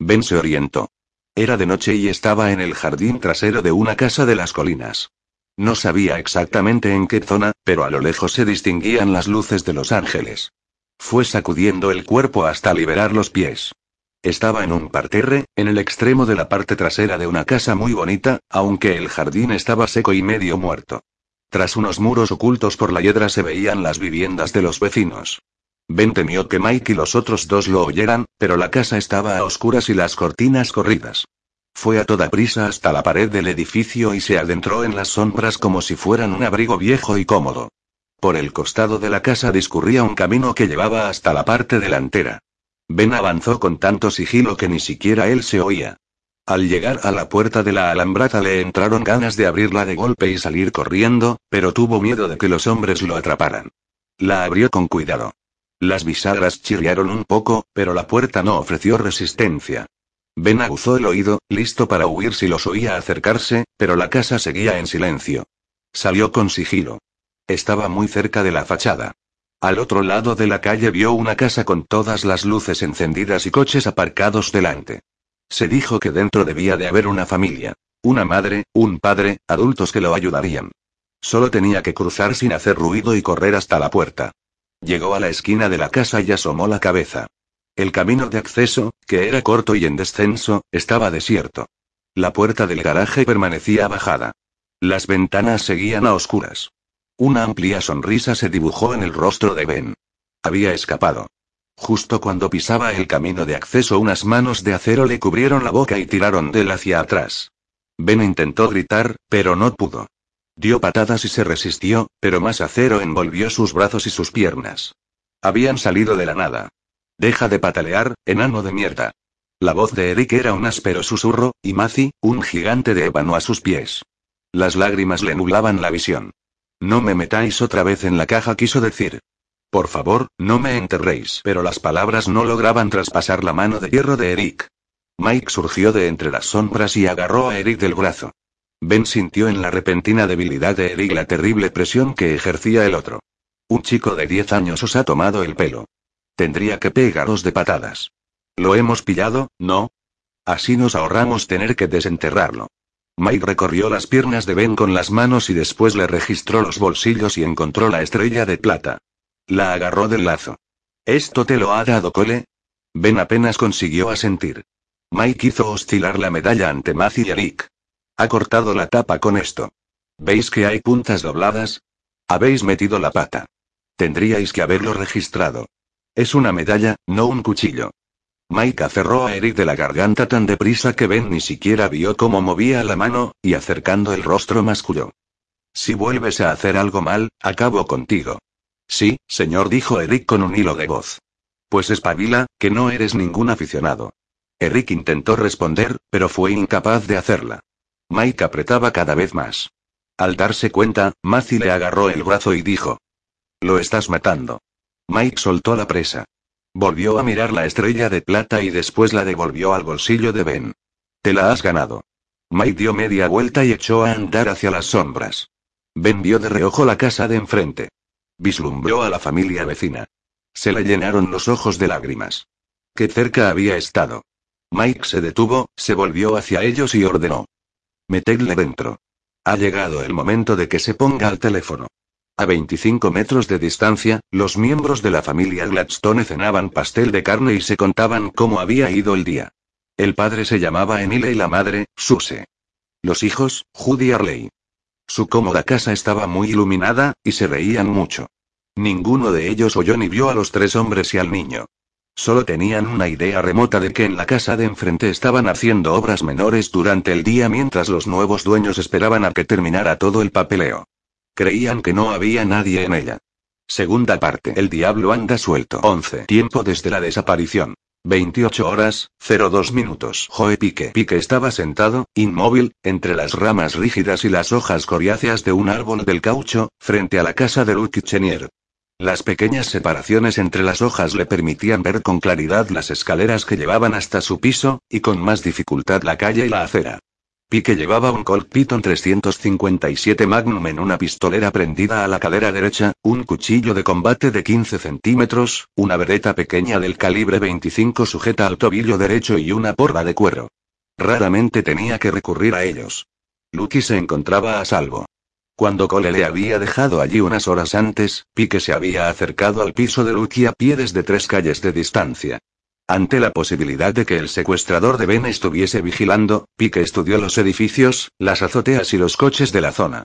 Ben se orientó. Era de noche y estaba en el jardín trasero de una casa de las colinas. No sabía exactamente en qué zona, pero a lo lejos se distinguían las luces de los ángeles. Fue sacudiendo el cuerpo hasta liberar los pies. Estaba en un parterre, en el extremo de la parte trasera de una casa muy bonita, aunque el jardín estaba seco y medio muerto. Tras unos muros ocultos por la hiedra se veían las viviendas de los vecinos. Ben temió que Mike y los otros dos lo oyeran, pero la casa estaba a oscuras y las cortinas corridas. Fue a toda prisa hasta la pared del edificio y se adentró en las sombras como si fueran un abrigo viejo y cómodo. Por el costado de la casa discurría un camino que llevaba hasta la parte delantera. Ben avanzó con tanto sigilo que ni siquiera él se oía. Al llegar a la puerta de la alambrada le entraron ganas de abrirla de golpe y salir corriendo, pero tuvo miedo de que los hombres lo atraparan. La abrió con cuidado. Las bisagras chirriaron un poco, pero la puerta no ofreció resistencia. Ben aguzó el oído, listo para huir si los oía acercarse, pero la casa seguía en silencio. Salió con sigilo. Estaba muy cerca de la fachada. Al otro lado de la calle vio una casa con todas las luces encendidas y coches aparcados delante. Se dijo que dentro debía de haber una familia. Una madre, un padre, adultos que lo ayudarían. Solo tenía que cruzar sin hacer ruido y correr hasta la puerta. Llegó a la esquina de la casa y asomó la cabeza. El camino de acceso, que era corto y en descenso, estaba desierto. La puerta del garaje permanecía bajada. Las ventanas seguían a oscuras. Una amplia sonrisa se dibujó en el rostro de Ben. Había escapado. Justo cuando pisaba el camino de acceso unas manos de acero le cubrieron la boca y tiraron de él hacia atrás. Ben intentó gritar, pero no pudo. Dio patadas y se resistió, pero más acero envolvió sus brazos y sus piernas. Habían salido de la nada. Deja de patalear, enano de mierda. La voz de Eric era un áspero susurro, y Mazi, un gigante de ébano a sus pies. Las lágrimas le nublaban la visión. No me metáis otra vez en la caja, quiso decir. Por favor, no me enterréis. Pero las palabras no lograban traspasar la mano de hierro de Eric. Mike surgió de entre las sombras y agarró a Eric del brazo. Ben sintió en la repentina debilidad de Eric la terrible presión que ejercía el otro. Un chico de 10 años os ha tomado el pelo. Tendría que pegaros de patadas. ¿Lo hemos pillado, no? Así nos ahorramos tener que desenterrarlo. Mike recorrió las piernas de Ben con las manos y después le registró los bolsillos y encontró la estrella de plata. La agarró del lazo. ¿Esto te lo ha dado Cole? Ben apenas consiguió asentir. Mike hizo oscilar la medalla ante Mazi y Eric. Ha cortado la tapa con esto. ¿Veis que hay puntas dobladas? Habéis metido la pata. Tendríais que haberlo registrado. Es una medalla, no un cuchillo. Mike aferró a Eric de la garganta tan deprisa que Ben ni siquiera vio cómo movía la mano, y acercando el rostro masculló. Si vuelves a hacer algo mal, acabo contigo. Sí, señor, dijo Eric con un hilo de voz. Pues espabila, que no eres ningún aficionado. Eric intentó responder, pero fue incapaz de hacerla. Mike apretaba cada vez más. Al darse cuenta, Mazi le agarró el brazo y dijo. Lo estás matando. Mike soltó la presa. Volvió a mirar la estrella de plata y después la devolvió al bolsillo de Ben. Te la has ganado. Mike dio media vuelta y echó a andar hacia las sombras. Ben vio de reojo la casa de enfrente. Vislumbró a la familia vecina. Se le llenaron los ojos de lágrimas. Qué cerca había estado. Mike se detuvo, se volvió hacia ellos y ordenó. Metedle dentro. Ha llegado el momento de que se ponga al teléfono. A 25 metros de distancia, los miembros de la familia Gladstone cenaban pastel de carne y se contaban cómo había ido el día. El padre se llamaba Emile y la madre, Suse. Los hijos, Judy Arley. Su cómoda casa estaba muy iluminada, y se reían mucho. Ninguno de ellos oyó ni vio a los tres hombres y al niño. Solo tenían una idea remota de que en la casa de enfrente estaban haciendo obras menores durante el día mientras los nuevos dueños esperaban a que terminara todo el papeleo. Creían que no había nadie en ella. Segunda parte. El diablo anda suelto. 11. Tiempo desde la desaparición. 28 horas, 02 minutos. Joe Pique. Pique estaba sentado, inmóvil, entre las ramas rígidas y las hojas coriáceas de un árbol del caucho, frente a la casa de Luke Chenier. Las pequeñas separaciones entre las hojas le permitían ver con claridad las escaleras que llevaban hasta su piso, y con más dificultad la calle y la acera. Pique llevaba un Colt Python 357 Magnum en una pistolera prendida a la cadera derecha, un cuchillo de combate de 15 centímetros, una vereta pequeña del calibre 25 sujeta al tobillo derecho y una porra de cuero. Raramente tenía que recurrir a ellos. Lucky se encontraba a salvo. Cuando Cole le había dejado allí unas horas antes, Pique se había acercado al piso de Lucky a pie desde tres calles de distancia. Ante la posibilidad de que el secuestrador de Ben estuviese vigilando, Pique estudió los edificios, las azoteas y los coches de la zona.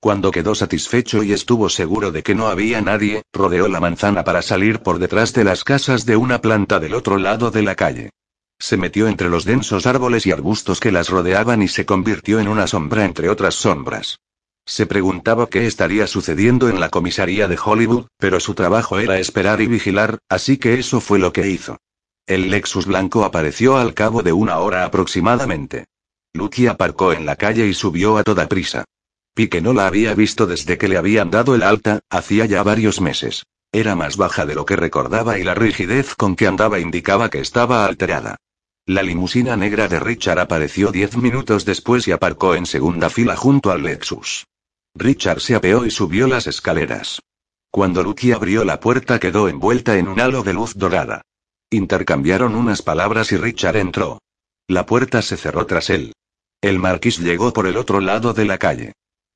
Cuando quedó satisfecho y estuvo seguro de que no había nadie, rodeó la manzana para salir por detrás de las casas de una planta del otro lado de la calle. Se metió entre los densos árboles y arbustos que las rodeaban y se convirtió en una sombra entre otras sombras. Se preguntaba qué estaría sucediendo en la comisaría de Hollywood, pero su trabajo era esperar y vigilar, así que eso fue lo que hizo. El Lexus blanco apareció al cabo de una hora aproximadamente. Lucky aparcó en la calle y subió a toda prisa. Pique no la había visto desde que le habían dado el alta, hacía ya varios meses. Era más baja de lo que recordaba y la rigidez con que andaba indicaba que estaba alterada. La limusina negra de Richard apareció diez minutos después y aparcó en segunda fila junto al Lexus. Richard se apeó y subió las escaleras. Cuando Lucky abrió la puerta quedó envuelta en un halo de luz dorada. Intercambiaron unas palabras y Richard entró. La puerta se cerró tras él. El marquís llegó por el otro lado de la calle.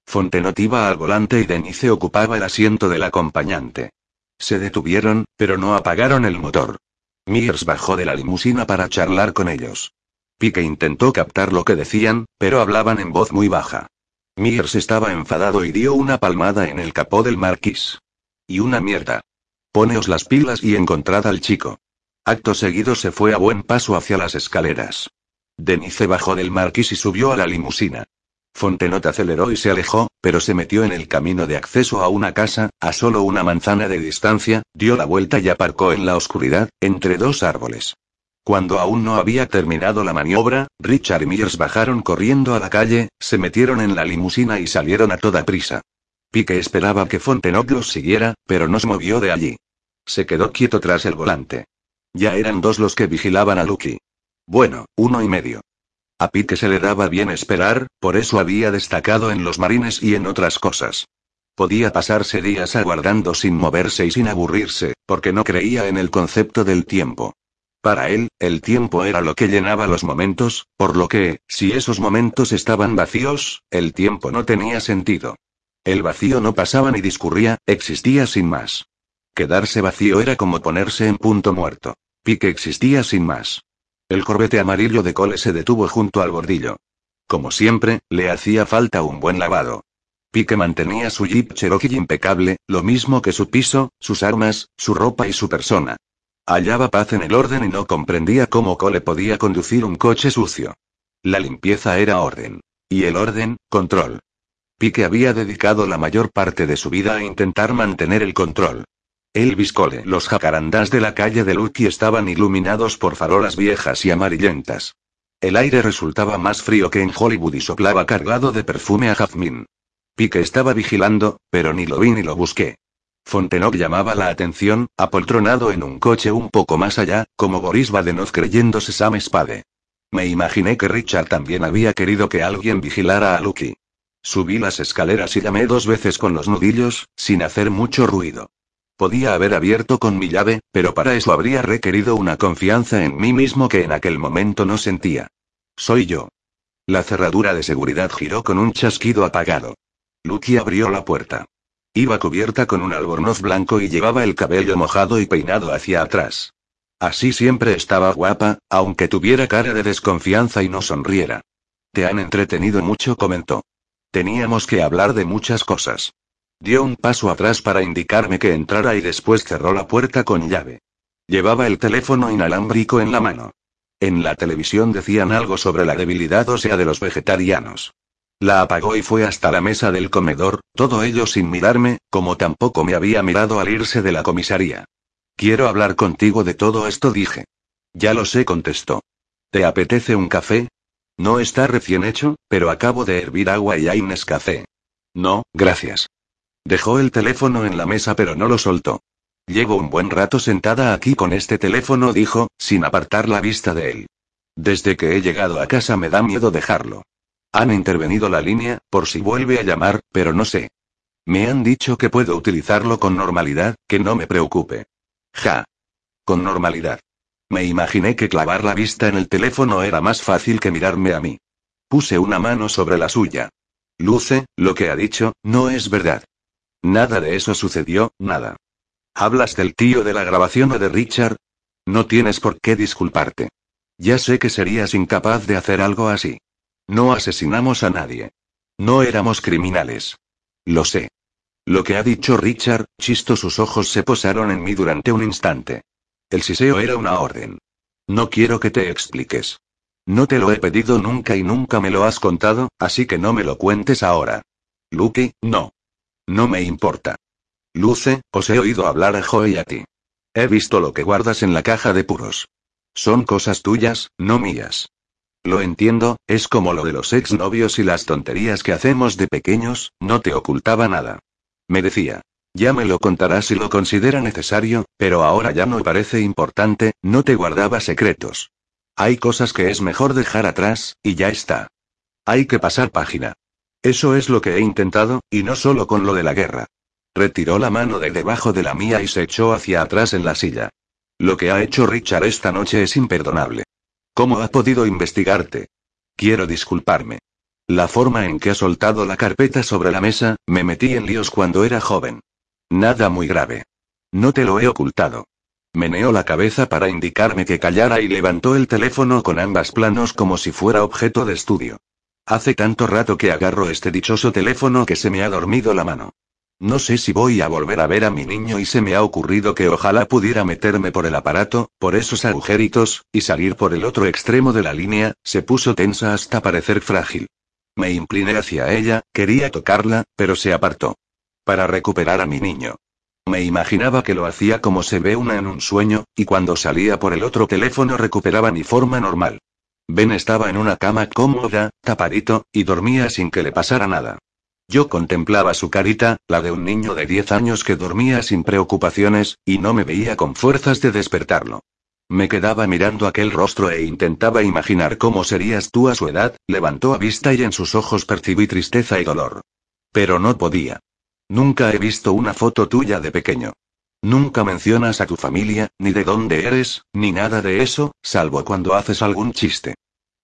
Fontenot iba al volante y Denise ocupaba el asiento del acompañante. Se detuvieron, pero no apagaron el motor. Mears bajó de la limusina para charlar con ellos. Pique intentó captar lo que decían, pero hablaban en voz muy baja. Mears estaba enfadado y dio una palmada en el capó del marquís. Y una mierda. Poneos las pilas y encontrad al chico. Acto seguido se fue a buen paso hacia las escaleras. Denise bajó del marquís y subió a la limusina. Fontenot aceleró y se alejó, pero se metió en el camino de acceso a una casa, a solo una manzana de distancia, dio la vuelta y aparcó en la oscuridad, entre dos árboles. Cuando aún no había terminado la maniobra, Richard y Mears bajaron corriendo a la calle, se metieron en la limusina y salieron a toda prisa. Pique esperaba que Fontenot los siguiera, pero no se movió de allí. Se quedó quieto tras el volante. Ya eran dos los que vigilaban a Lucky. Bueno, uno y medio. A Pique se le daba bien esperar, por eso había destacado en los marines y en otras cosas. Podía pasarse días aguardando sin moverse y sin aburrirse, porque no creía en el concepto del tiempo. Para él, el tiempo era lo que llenaba los momentos, por lo que, si esos momentos estaban vacíos, el tiempo no tenía sentido. El vacío no pasaba ni discurría, existía sin más. Quedarse vacío era como ponerse en punto muerto. Pique existía sin más. El corbete amarillo de Cole se detuvo junto al bordillo. Como siempre, le hacía falta un buen lavado. Pique mantenía su Jeep Cherokee impecable, lo mismo que su piso, sus armas, su ropa y su persona. Hallaba paz en el orden y no comprendía cómo Cole podía conducir un coche sucio. La limpieza era orden. Y el orden, control. Pique había dedicado la mayor parte de su vida a intentar mantener el control. Elvis Cole. Los jacarandás de la calle de Lucky estaban iluminados por farolas viejas y amarillentas. El aire resultaba más frío que en Hollywood y soplaba cargado de perfume a jazmín. Pique estaba vigilando, pero ni lo vi ni lo busqué. Fontenot llamaba la atención, apoltronado en un coche un poco más allá, como Boris Badenov creyéndose Sam Spade. Me imaginé que Richard también había querido que alguien vigilara a Lucky. Subí las escaleras y llamé dos veces con los nudillos, sin hacer mucho ruido. Podía haber abierto con mi llave, pero para eso habría requerido una confianza en mí mismo que en aquel momento no sentía. Soy yo. La cerradura de seguridad giró con un chasquido apagado. Lucky abrió la puerta. Iba cubierta con un albornoz blanco y llevaba el cabello mojado y peinado hacia atrás. Así siempre estaba guapa, aunque tuviera cara de desconfianza y no sonriera. Te han entretenido mucho, comentó. Teníamos que hablar de muchas cosas. Dio un paso atrás para indicarme que entrara y después cerró la puerta con llave. Llevaba el teléfono inalámbrico en la mano. En la televisión decían algo sobre la debilidad ósea de los vegetarianos. La apagó y fue hasta la mesa del comedor, todo ello sin mirarme, como tampoco me había mirado al irse de la comisaría. Quiero hablar contigo de todo esto, dije. Ya lo sé, contestó. ¿Te apetece un café? No está recién hecho, pero acabo de hervir agua y hay café. No, gracias. Dejó el teléfono en la mesa pero no lo soltó. Llevo un buen rato sentada aquí con este teléfono, dijo, sin apartar la vista de él. Desde que he llegado a casa me da miedo dejarlo. Han intervenido la línea, por si vuelve a llamar, pero no sé. Me han dicho que puedo utilizarlo con normalidad, que no me preocupe. Ja. Con normalidad. Me imaginé que clavar la vista en el teléfono era más fácil que mirarme a mí. Puse una mano sobre la suya. Luce, lo que ha dicho, no es verdad. Nada de eso sucedió, nada. ¿Hablas del tío de la grabación o de Richard? No tienes por qué disculparte. Ya sé que serías incapaz de hacer algo así. No asesinamos a nadie. No éramos criminales. Lo sé. Lo que ha dicho Richard, chisto sus ojos se posaron en mí durante un instante. El siseo era una orden. No quiero que te expliques. No te lo he pedido nunca y nunca me lo has contado, así que no me lo cuentes ahora. Lucky, no. No me importa. Luce, os he oído hablar a Joe y a ti. He visto lo que guardas en la caja de puros. Son cosas tuyas, no mías. Lo entiendo, es como lo de los exnovios y las tonterías que hacemos de pequeños, no te ocultaba nada. Me decía. Ya me lo contarás si lo considera necesario, pero ahora ya no parece importante, no te guardaba secretos. Hay cosas que es mejor dejar atrás, y ya está. Hay que pasar página. Eso es lo que he intentado, y no solo con lo de la guerra. Retiró la mano de debajo de la mía y se echó hacia atrás en la silla. Lo que ha hecho Richard esta noche es imperdonable. ¿Cómo ha podido investigarte? Quiero disculparme. La forma en que ha soltado la carpeta sobre la mesa, me metí en líos cuando era joven. Nada muy grave. No te lo he ocultado. Meneó la cabeza para indicarme que callara y levantó el teléfono con ambas planos como si fuera objeto de estudio. Hace tanto rato que agarro este dichoso teléfono que se me ha dormido la mano. No sé si voy a volver a ver a mi niño y se me ha ocurrido que ojalá pudiera meterme por el aparato, por esos agujeritos, y salir por el otro extremo de la línea, se puso tensa hasta parecer frágil. Me incliné hacia ella, quería tocarla, pero se apartó para recuperar a mi niño. Me imaginaba que lo hacía como se ve una en un sueño, y cuando salía por el otro teléfono recuperaba mi forma normal. Ben estaba en una cama cómoda, tapadito, y dormía sin que le pasara nada. Yo contemplaba su carita, la de un niño de 10 años que dormía sin preocupaciones, y no me veía con fuerzas de despertarlo. Me quedaba mirando aquel rostro e intentaba imaginar cómo serías tú a su edad, levantó a vista y en sus ojos percibí tristeza y dolor. Pero no podía. Nunca he visto una foto tuya de pequeño. Nunca mencionas a tu familia, ni de dónde eres, ni nada de eso, salvo cuando haces algún chiste.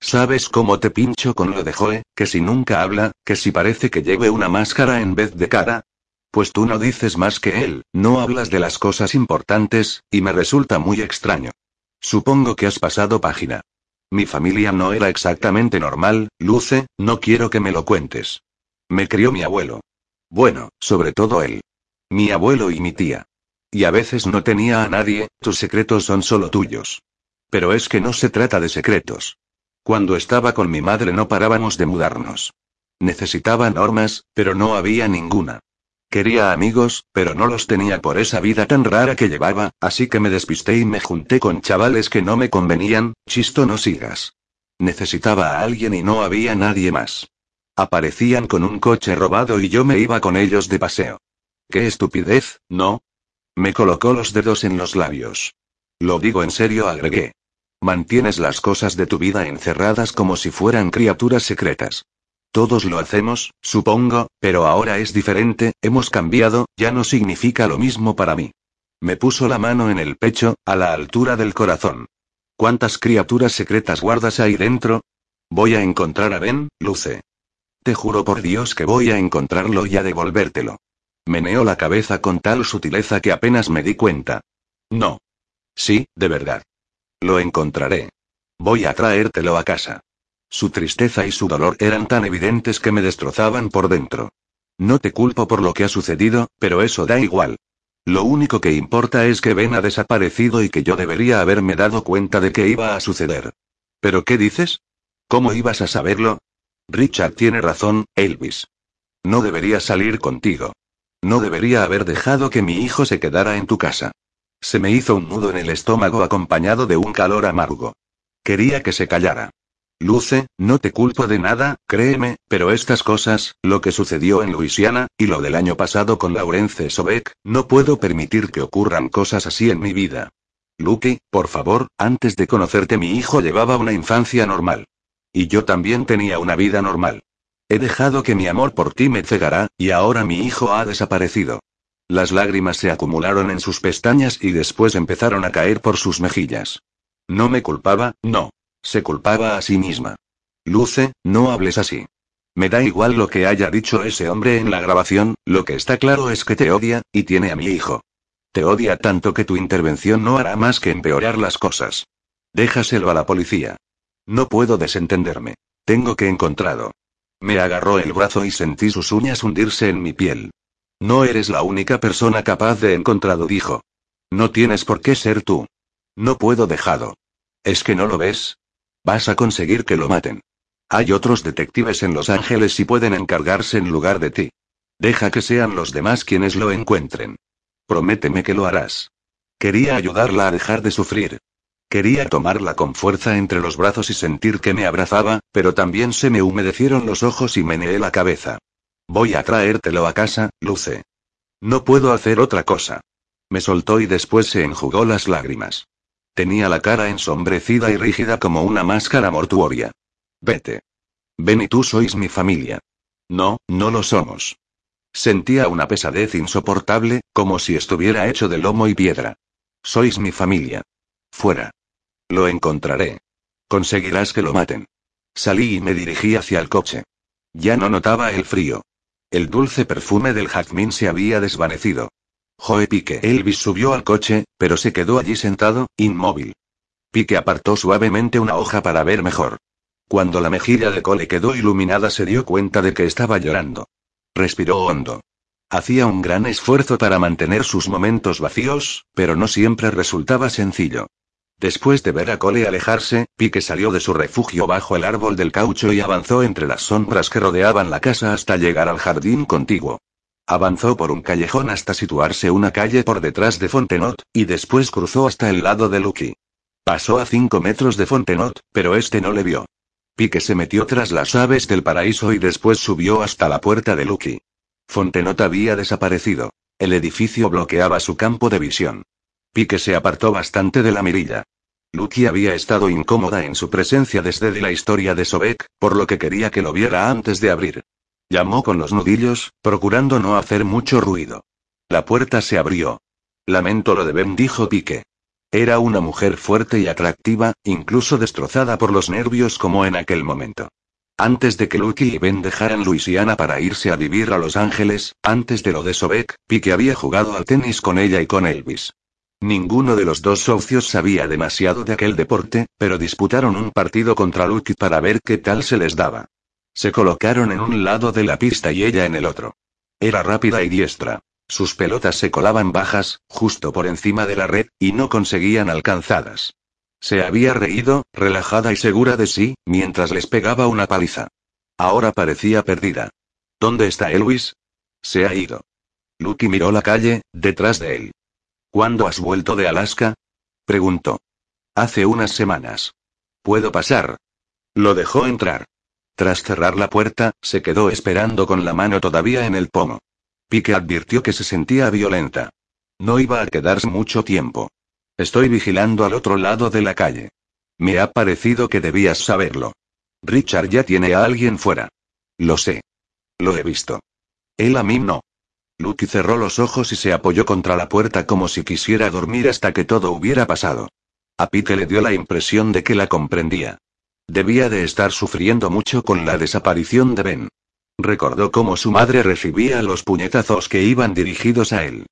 ¿Sabes cómo te pincho con lo de Joe, que si nunca habla, que si parece que lleve una máscara en vez de cara? Pues tú no dices más que él, no hablas de las cosas importantes, y me resulta muy extraño. Supongo que has pasado página. Mi familia no era exactamente normal, Luce, no quiero que me lo cuentes. Me crió mi abuelo. Bueno, sobre todo él. Mi abuelo y mi tía. Y a veces no tenía a nadie, tus secretos son solo tuyos. Pero es que no se trata de secretos. Cuando estaba con mi madre no parábamos de mudarnos. Necesitaba normas, pero no había ninguna. Quería amigos, pero no los tenía por esa vida tan rara que llevaba, así que me despisté y me junté con chavales que no me convenían, chisto no sigas. Necesitaba a alguien y no había nadie más. Aparecían con un coche robado y yo me iba con ellos de paseo. ¡Qué estupidez, ¿no? Me colocó los dedos en los labios. Lo digo en serio, agregué. Mantienes las cosas de tu vida encerradas como si fueran criaturas secretas. Todos lo hacemos, supongo, pero ahora es diferente, hemos cambiado, ya no significa lo mismo para mí. Me puso la mano en el pecho, a la altura del corazón. ¿Cuántas criaturas secretas guardas ahí dentro? Voy a encontrar a Ben, Luce. Te juro por Dios que voy a encontrarlo y a devolvértelo. Meneó la cabeza con tal sutileza que apenas me di cuenta. No. Sí, de verdad. Lo encontraré. Voy a traértelo a casa. Su tristeza y su dolor eran tan evidentes que me destrozaban por dentro. No te culpo por lo que ha sucedido, pero eso da igual. Lo único que importa es que Ben ha desaparecido y que yo debería haberme dado cuenta de que iba a suceder. ¿Pero qué dices? ¿Cómo ibas a saberlo? Richard tiene razón, Elvis. No debería salir contigo. No debería haber dejado que mi hijo se quedara en tu casa. Se me hizo un nudo en el estómago acompañado de un calor amargo. Quería que se callara. Luce, no te culpo de nada, créeme, pero estas cosas, lo que sucedió en Luisiana, y lo del año pasado con Laurence Sobek, no puedo permitir que ocurran cosas así en mi vida. Lucky, por favor, antes de conocerte mi hijo llevaba una infancia normal. Y yo también tenía una vida normal. He dejado que mi amor por ti me cegara, y ahora mi hijo ha desaparecido. Las lágrimas se acumularon en sus pestañas y después empezaron a caer por sus mejillas. No me culpaba, no. Se culpaba a sí misma. Luce, no hables así. Me da igual lo que haya dicho ese hombre en la grabación, lo que está claro es que te odia, y tiene a mi hijo. Te odia tanto que tu intervención no hará más que empeorar las cosas. Déjaselo a la policía. No puedo desentenderme. Tengo que encontrarlo. Me agarró el brazo y sentí sus uñas hundirse en mi piel. No eres la única persona capaz de encontrarlo, dijo. No tienes por qué ser tú. No puedo dejarlo. ¿Es que no lo ves? Vas a conseguir que lo maten. Hay otros detectives en Los Ángeles y pueden encargarse en lugar de ti. Deja que sean los demás quienes lo encuentren. Prométeme que lo harás. Quería ayudarla a dejar de sufrir. Quería tomarla con fuerza entre los brazos y sentir que me abrazaba, pero también se me humedecieron los ojos y meneé la cabeza. Voy a traértelo a casa, Luce. No puedo hacer otra cosa. Me soltó y después se enjugó las lágrimas. Tenía la cara ensombrecida y rígida como una máscara mortuoria. Vete. Ben y tú sois mi familia. No, no lo somos. Sentía una pesadez insoportable, como si estuviera hecho de lomo y piedra. Sois mi familia. Fuera. Lo encontraré. Conseguirás que lo maten. Salí y me dirigí hacia el coche. Ya no notaba el frío. El dulce perfume del jazmín se había desvanecido. Joe Pique. Elvis subió al coche, pero se quedó allí sentado, inmóvil. Pique apartó suavemente una hoja para ver mejor. Cuando la mejilla de Cole quedó iluminada se dio cuenta de que estaba llorando. Respiró hondo. Hacía un gran esfuerzo para mantener sus momentos vacíos, pero no siempre resultaba sencillo. Después de ver a Cole alejarse, Pique salió de su refugio bajo el árbol del caucho y avanzó entre las sombras que rodeaban la casa hasta llegar al jardín contiguo. Avanzó por un callejón hasta situarse una calle por detrás de Fontenot, y después cruzó hasta el lado de Lucky. Pasó a cinco metros de Fontenot, pero este no le vio. Pique se metió tras las aves del paraíso y después subió hasta la puerta de Lucky. Fontenot había desaparecido. El edificio bloqueaba su campo de visión. Pique se apartó bastante de la mirilla. Lucky había estado incómoda en su presencia desde la historia de Sobek, por lo que quería que lo viera antes de abrir. Llamó con los nudillos, procurando no hacer mucho ruido. La puerta se abrió. Lamento lo de Ben, dijo Pique. Era una mujer fuerte y atractiva, incluso destrozada por los nervios como en aquel momento. Antes de que Lucky y Ben dejaran Luisiana para irse a vivir a Los Ángeles, antes de lo de Sobek, Pique había jugado al tenis con ella y con Elvis. Ninguno de los dos socios sabía demasiado de aquel deporte, pero disputaron un partido contra Lucky para ver qué tal se les daba. Se colocaron en un lado de la pista y ella en el otro. Era rápida y diestra. Sus pelotas se colaban bajas, justo por encima de la red, y no conseguían alcanzadas. Se había reído, relajada y segura de sí, mientras les pegaba una paliza. Ahora parecía perdida. ¿Dónde está Elvis? Se ha ido. Lucky miró la calle, detrás de él. ¿Cuándo has vuelto de Alaska? preguntó. Hace unas semanas. ¿Puedo pasar? Lo dejó entrar. Tras cerrar la puerta, se quedó esperando con la mano todavía en el pomo. Pique advirtió que se sentía violenta. No iba a quedarse mucho tiempo. Estoy vigilando al otro lado de la calle. Me ha parecido que debías saberlo. Richard ya tiene a alguien fuera. Lo sé. Lo he visto. Él a mí no. Lucky cerró los ojos y se apoyó contra la puerta como si quisiera dormir hasta que todo hubiera pasado. A Pique le dio la impresión de que la comprendía. Debía de estar sufriendo mucho con la desaparición de Ben. Recordó cómo su madre recibía los puñetazos que iban dirigidos a él.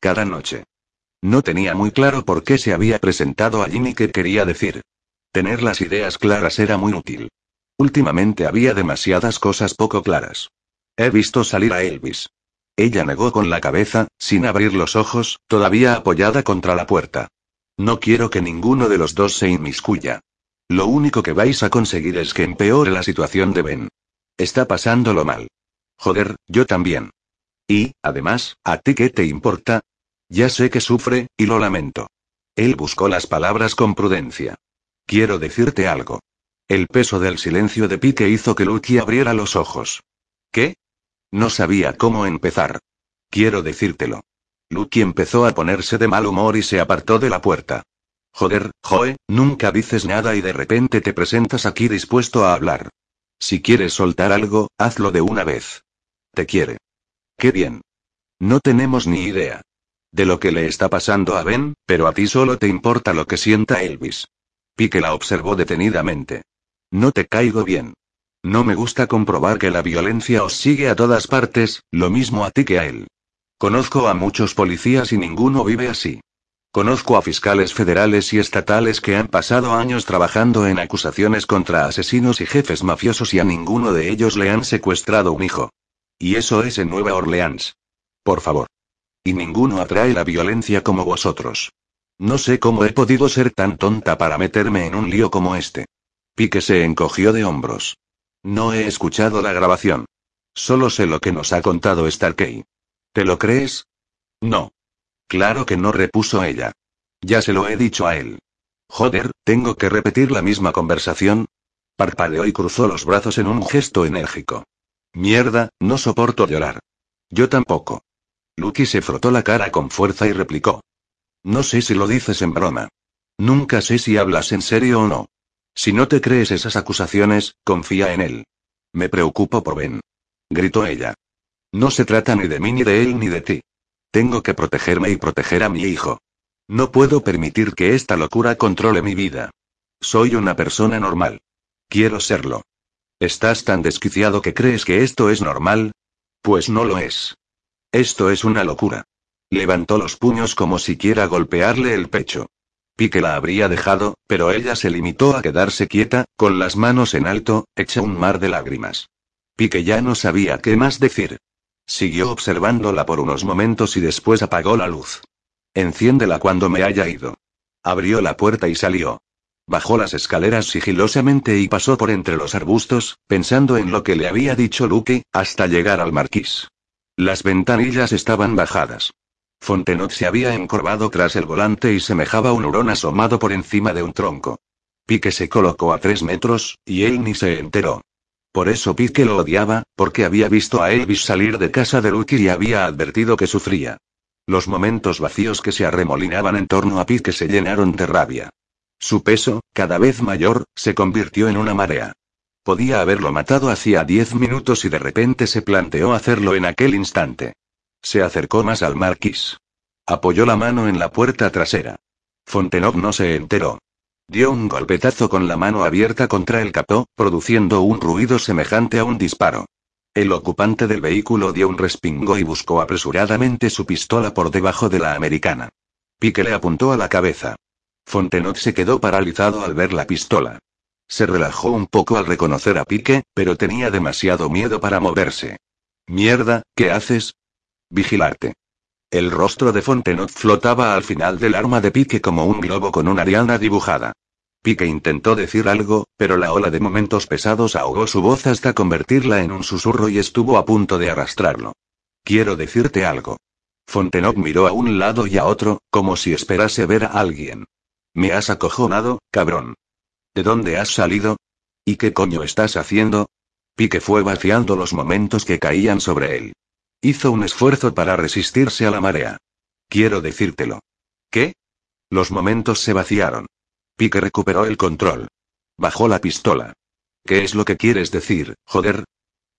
Cada noche. No tenía muy claro por qué se había presentado allí ni qué quería decir. Tener las ideas claras era muy útil. Últimamente había demasiadas cosas poco claras. He visto salir a Elvis. Ella negó con la cabeza, sin abrir los ojos, todavía apoyada contra la puerta. No quiero que ninguno de los dos se inmiscuya. Lo único que vais a conseguir es que empeore la situación de Ben. Está pasándolo mal. Joder, yo también. Y, además, ¿a ti qué te importa? Ya sé que sufre, y lo lamento. Él buscó las palabras con prudencia. Quiero decirte algo. El peso del silencio de Pique hizo que Lucky abriera los ojos. ¿Qué? No sabía cómo empezar. Quiero decírtelo. Lucky empezó a ponerse de mal humor y se apartó de la puerta. Joder, Joe, nunca dices nada y de repente te presentas aquí dispuesto a hablar. Si quieres soltar algo, hazlo de una vez. Te quiere. Qué bien. No tenemos ni idea de lo que le está pasando a Ben, pero a ti solo te importa lo que sienta Elvis. Pique la observó detenidamente. No te caigo bien. No me gusta comprobar que la violencia os sigue a todas partes, lo mismo a ti que a él. Conozco a muchos policías y ninguno vive así. Conozco a fiscales federales y estatales que han pasado años trabajando en acusaciones contra asesinos y jefes mafiosos y a ninguno de ellos le han secuestrado un hijo. Y eso es en Nueva Orleans. Por favor. Y ninguno atrae la violencia como vosotros. No sé cómo he podido ser tan tonta para meterme en un lío como este. Pique se encogió de hombros. No he escuchado la grabación. Solo sé lo que nos ha contado Starkey. ¿Te lo crees? No. Claro que no repuso ella. Ya se lo he dicho a él. Joder, ¿tengo que repetir la misma conversación? Parpadeó y cruzó los brazos en un gesto enérgico. Mierda, no soporto llorar. Yo tampoco. Lucky se frotó la cara con fuerza y replicó. No sé si lo dices en broma. Nunca sé si hablas en serio o no. Si no te crees esas acusaciones, confía en él. Me preocupo por Ben. Gritó ella. No se trata ni de mí ni de él ni de ti. Tengo que protegerme y proteger a mi hijo. No puedo permitir que esta locura controle mi vida. Soy una persona normal. Quiero serlo. ¿Estás tan desquiciado que crees que esto es normal? Pues no lo es. Esto es una locura. Levantó los puños como si quiera golpearle el pecho. Pique la habría dejado, pero ella se limitó a quedarse quieta, con las manos en alto, hecha un mar de lágrimas. Pique ya no sabía qué más decir. Siguió observándola por unos momentos y después apagó la luz. Enciéndela cuando me haya ido. Abrió la puerta y salió. Bajó las escaleras sigilosamente y pasó por entre los arbustos, pensando en lo que le había dicho Luke, hasta llegar al marquís. Las ventanillas estaban bajadas. Fontenot se había encorvado tras el volante y semejaba un hurón asomado por encima de un tronco. Pique se colocó a tres metros, y él ni se enteró. Por eso Pique lo odiaba, porque había visto a Elvis salir de casa de Luke y había advertido que sufría. Los momentos vacíos que se arremolinaban en torno a Pique se llenaron de rabia. Su peso, cada vez mayor, se convirtió en una marea. Podía haberlo matado hacía diez minutos y de repente se planteó hacerlo en aquel instante. Se acercó más al marquís. Apoyó la mano en la puerta trasera. Fontenot no se enteró. Dio un golpetazo con la mano abierta contra el capó, produciendo un ruido semejante a un disparo. El ocupante del vehículo dio un respingo y buscó apresuradamente su pistola por debajo de la americana. Pique le apuntó a la cabeza. Fontenot se quedó paralizado al ver la pistola. Se relajó un poco al reconocer a Pique, pero tenía demasiado miedo para moverse. Mierda, ¿qué haces? Vigilarte. El rostro de Fontenot flotaba al final del arma de Pique como un globo con una ariana dibujada. Pique intentó decir algo, pero la ola de momentos pesados ahogó su voz hasta convertirla en un susurro y estuvo a punto de arrastrarlo. Quiero decirte algo. Fontenot miró a un lado y a otro, como si esperase ver a alguien. Me has acojonado, cabrón. ¿De dónde has salido? ¿Y qué coño estás haciendo? Pique fue vaciando los momentos que caían sobre él. Hizo un esfuerzo para resistirse a la marea. Quiero decírtelo. ¿Qué? Los momentos se vaciaron. Pique recuperó el control. Bajó la pistola. ¿Qué es lo que quieres decir, joder?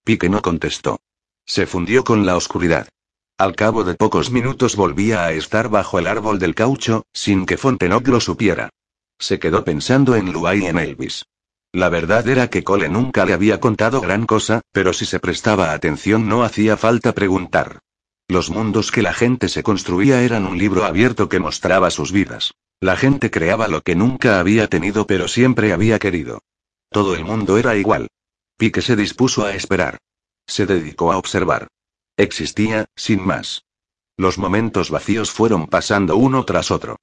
Pique no contestó. Se fundió con la oscuridad. Al cabo de pocos minutos volvía a estar bajo el árbol del caucho, sin que Fontenot lo supiera. Se quedó pensando en Luay y en Elvis. La verdad era que Cole nunca le había contado gran cosa, pero si se prestaba atención no hacía falta preguntar. Los mundos que la gente se construía eran un libro abierto que mostraba sus vidas. La gente creaba lo que nunca había tenido pero siempre había querido. Todo el mundo era igual. Pique se dispuso a esperar. Se dedicó a observar. Existía, sin más. Los momentos vacíos fueron pasando uno tras otro.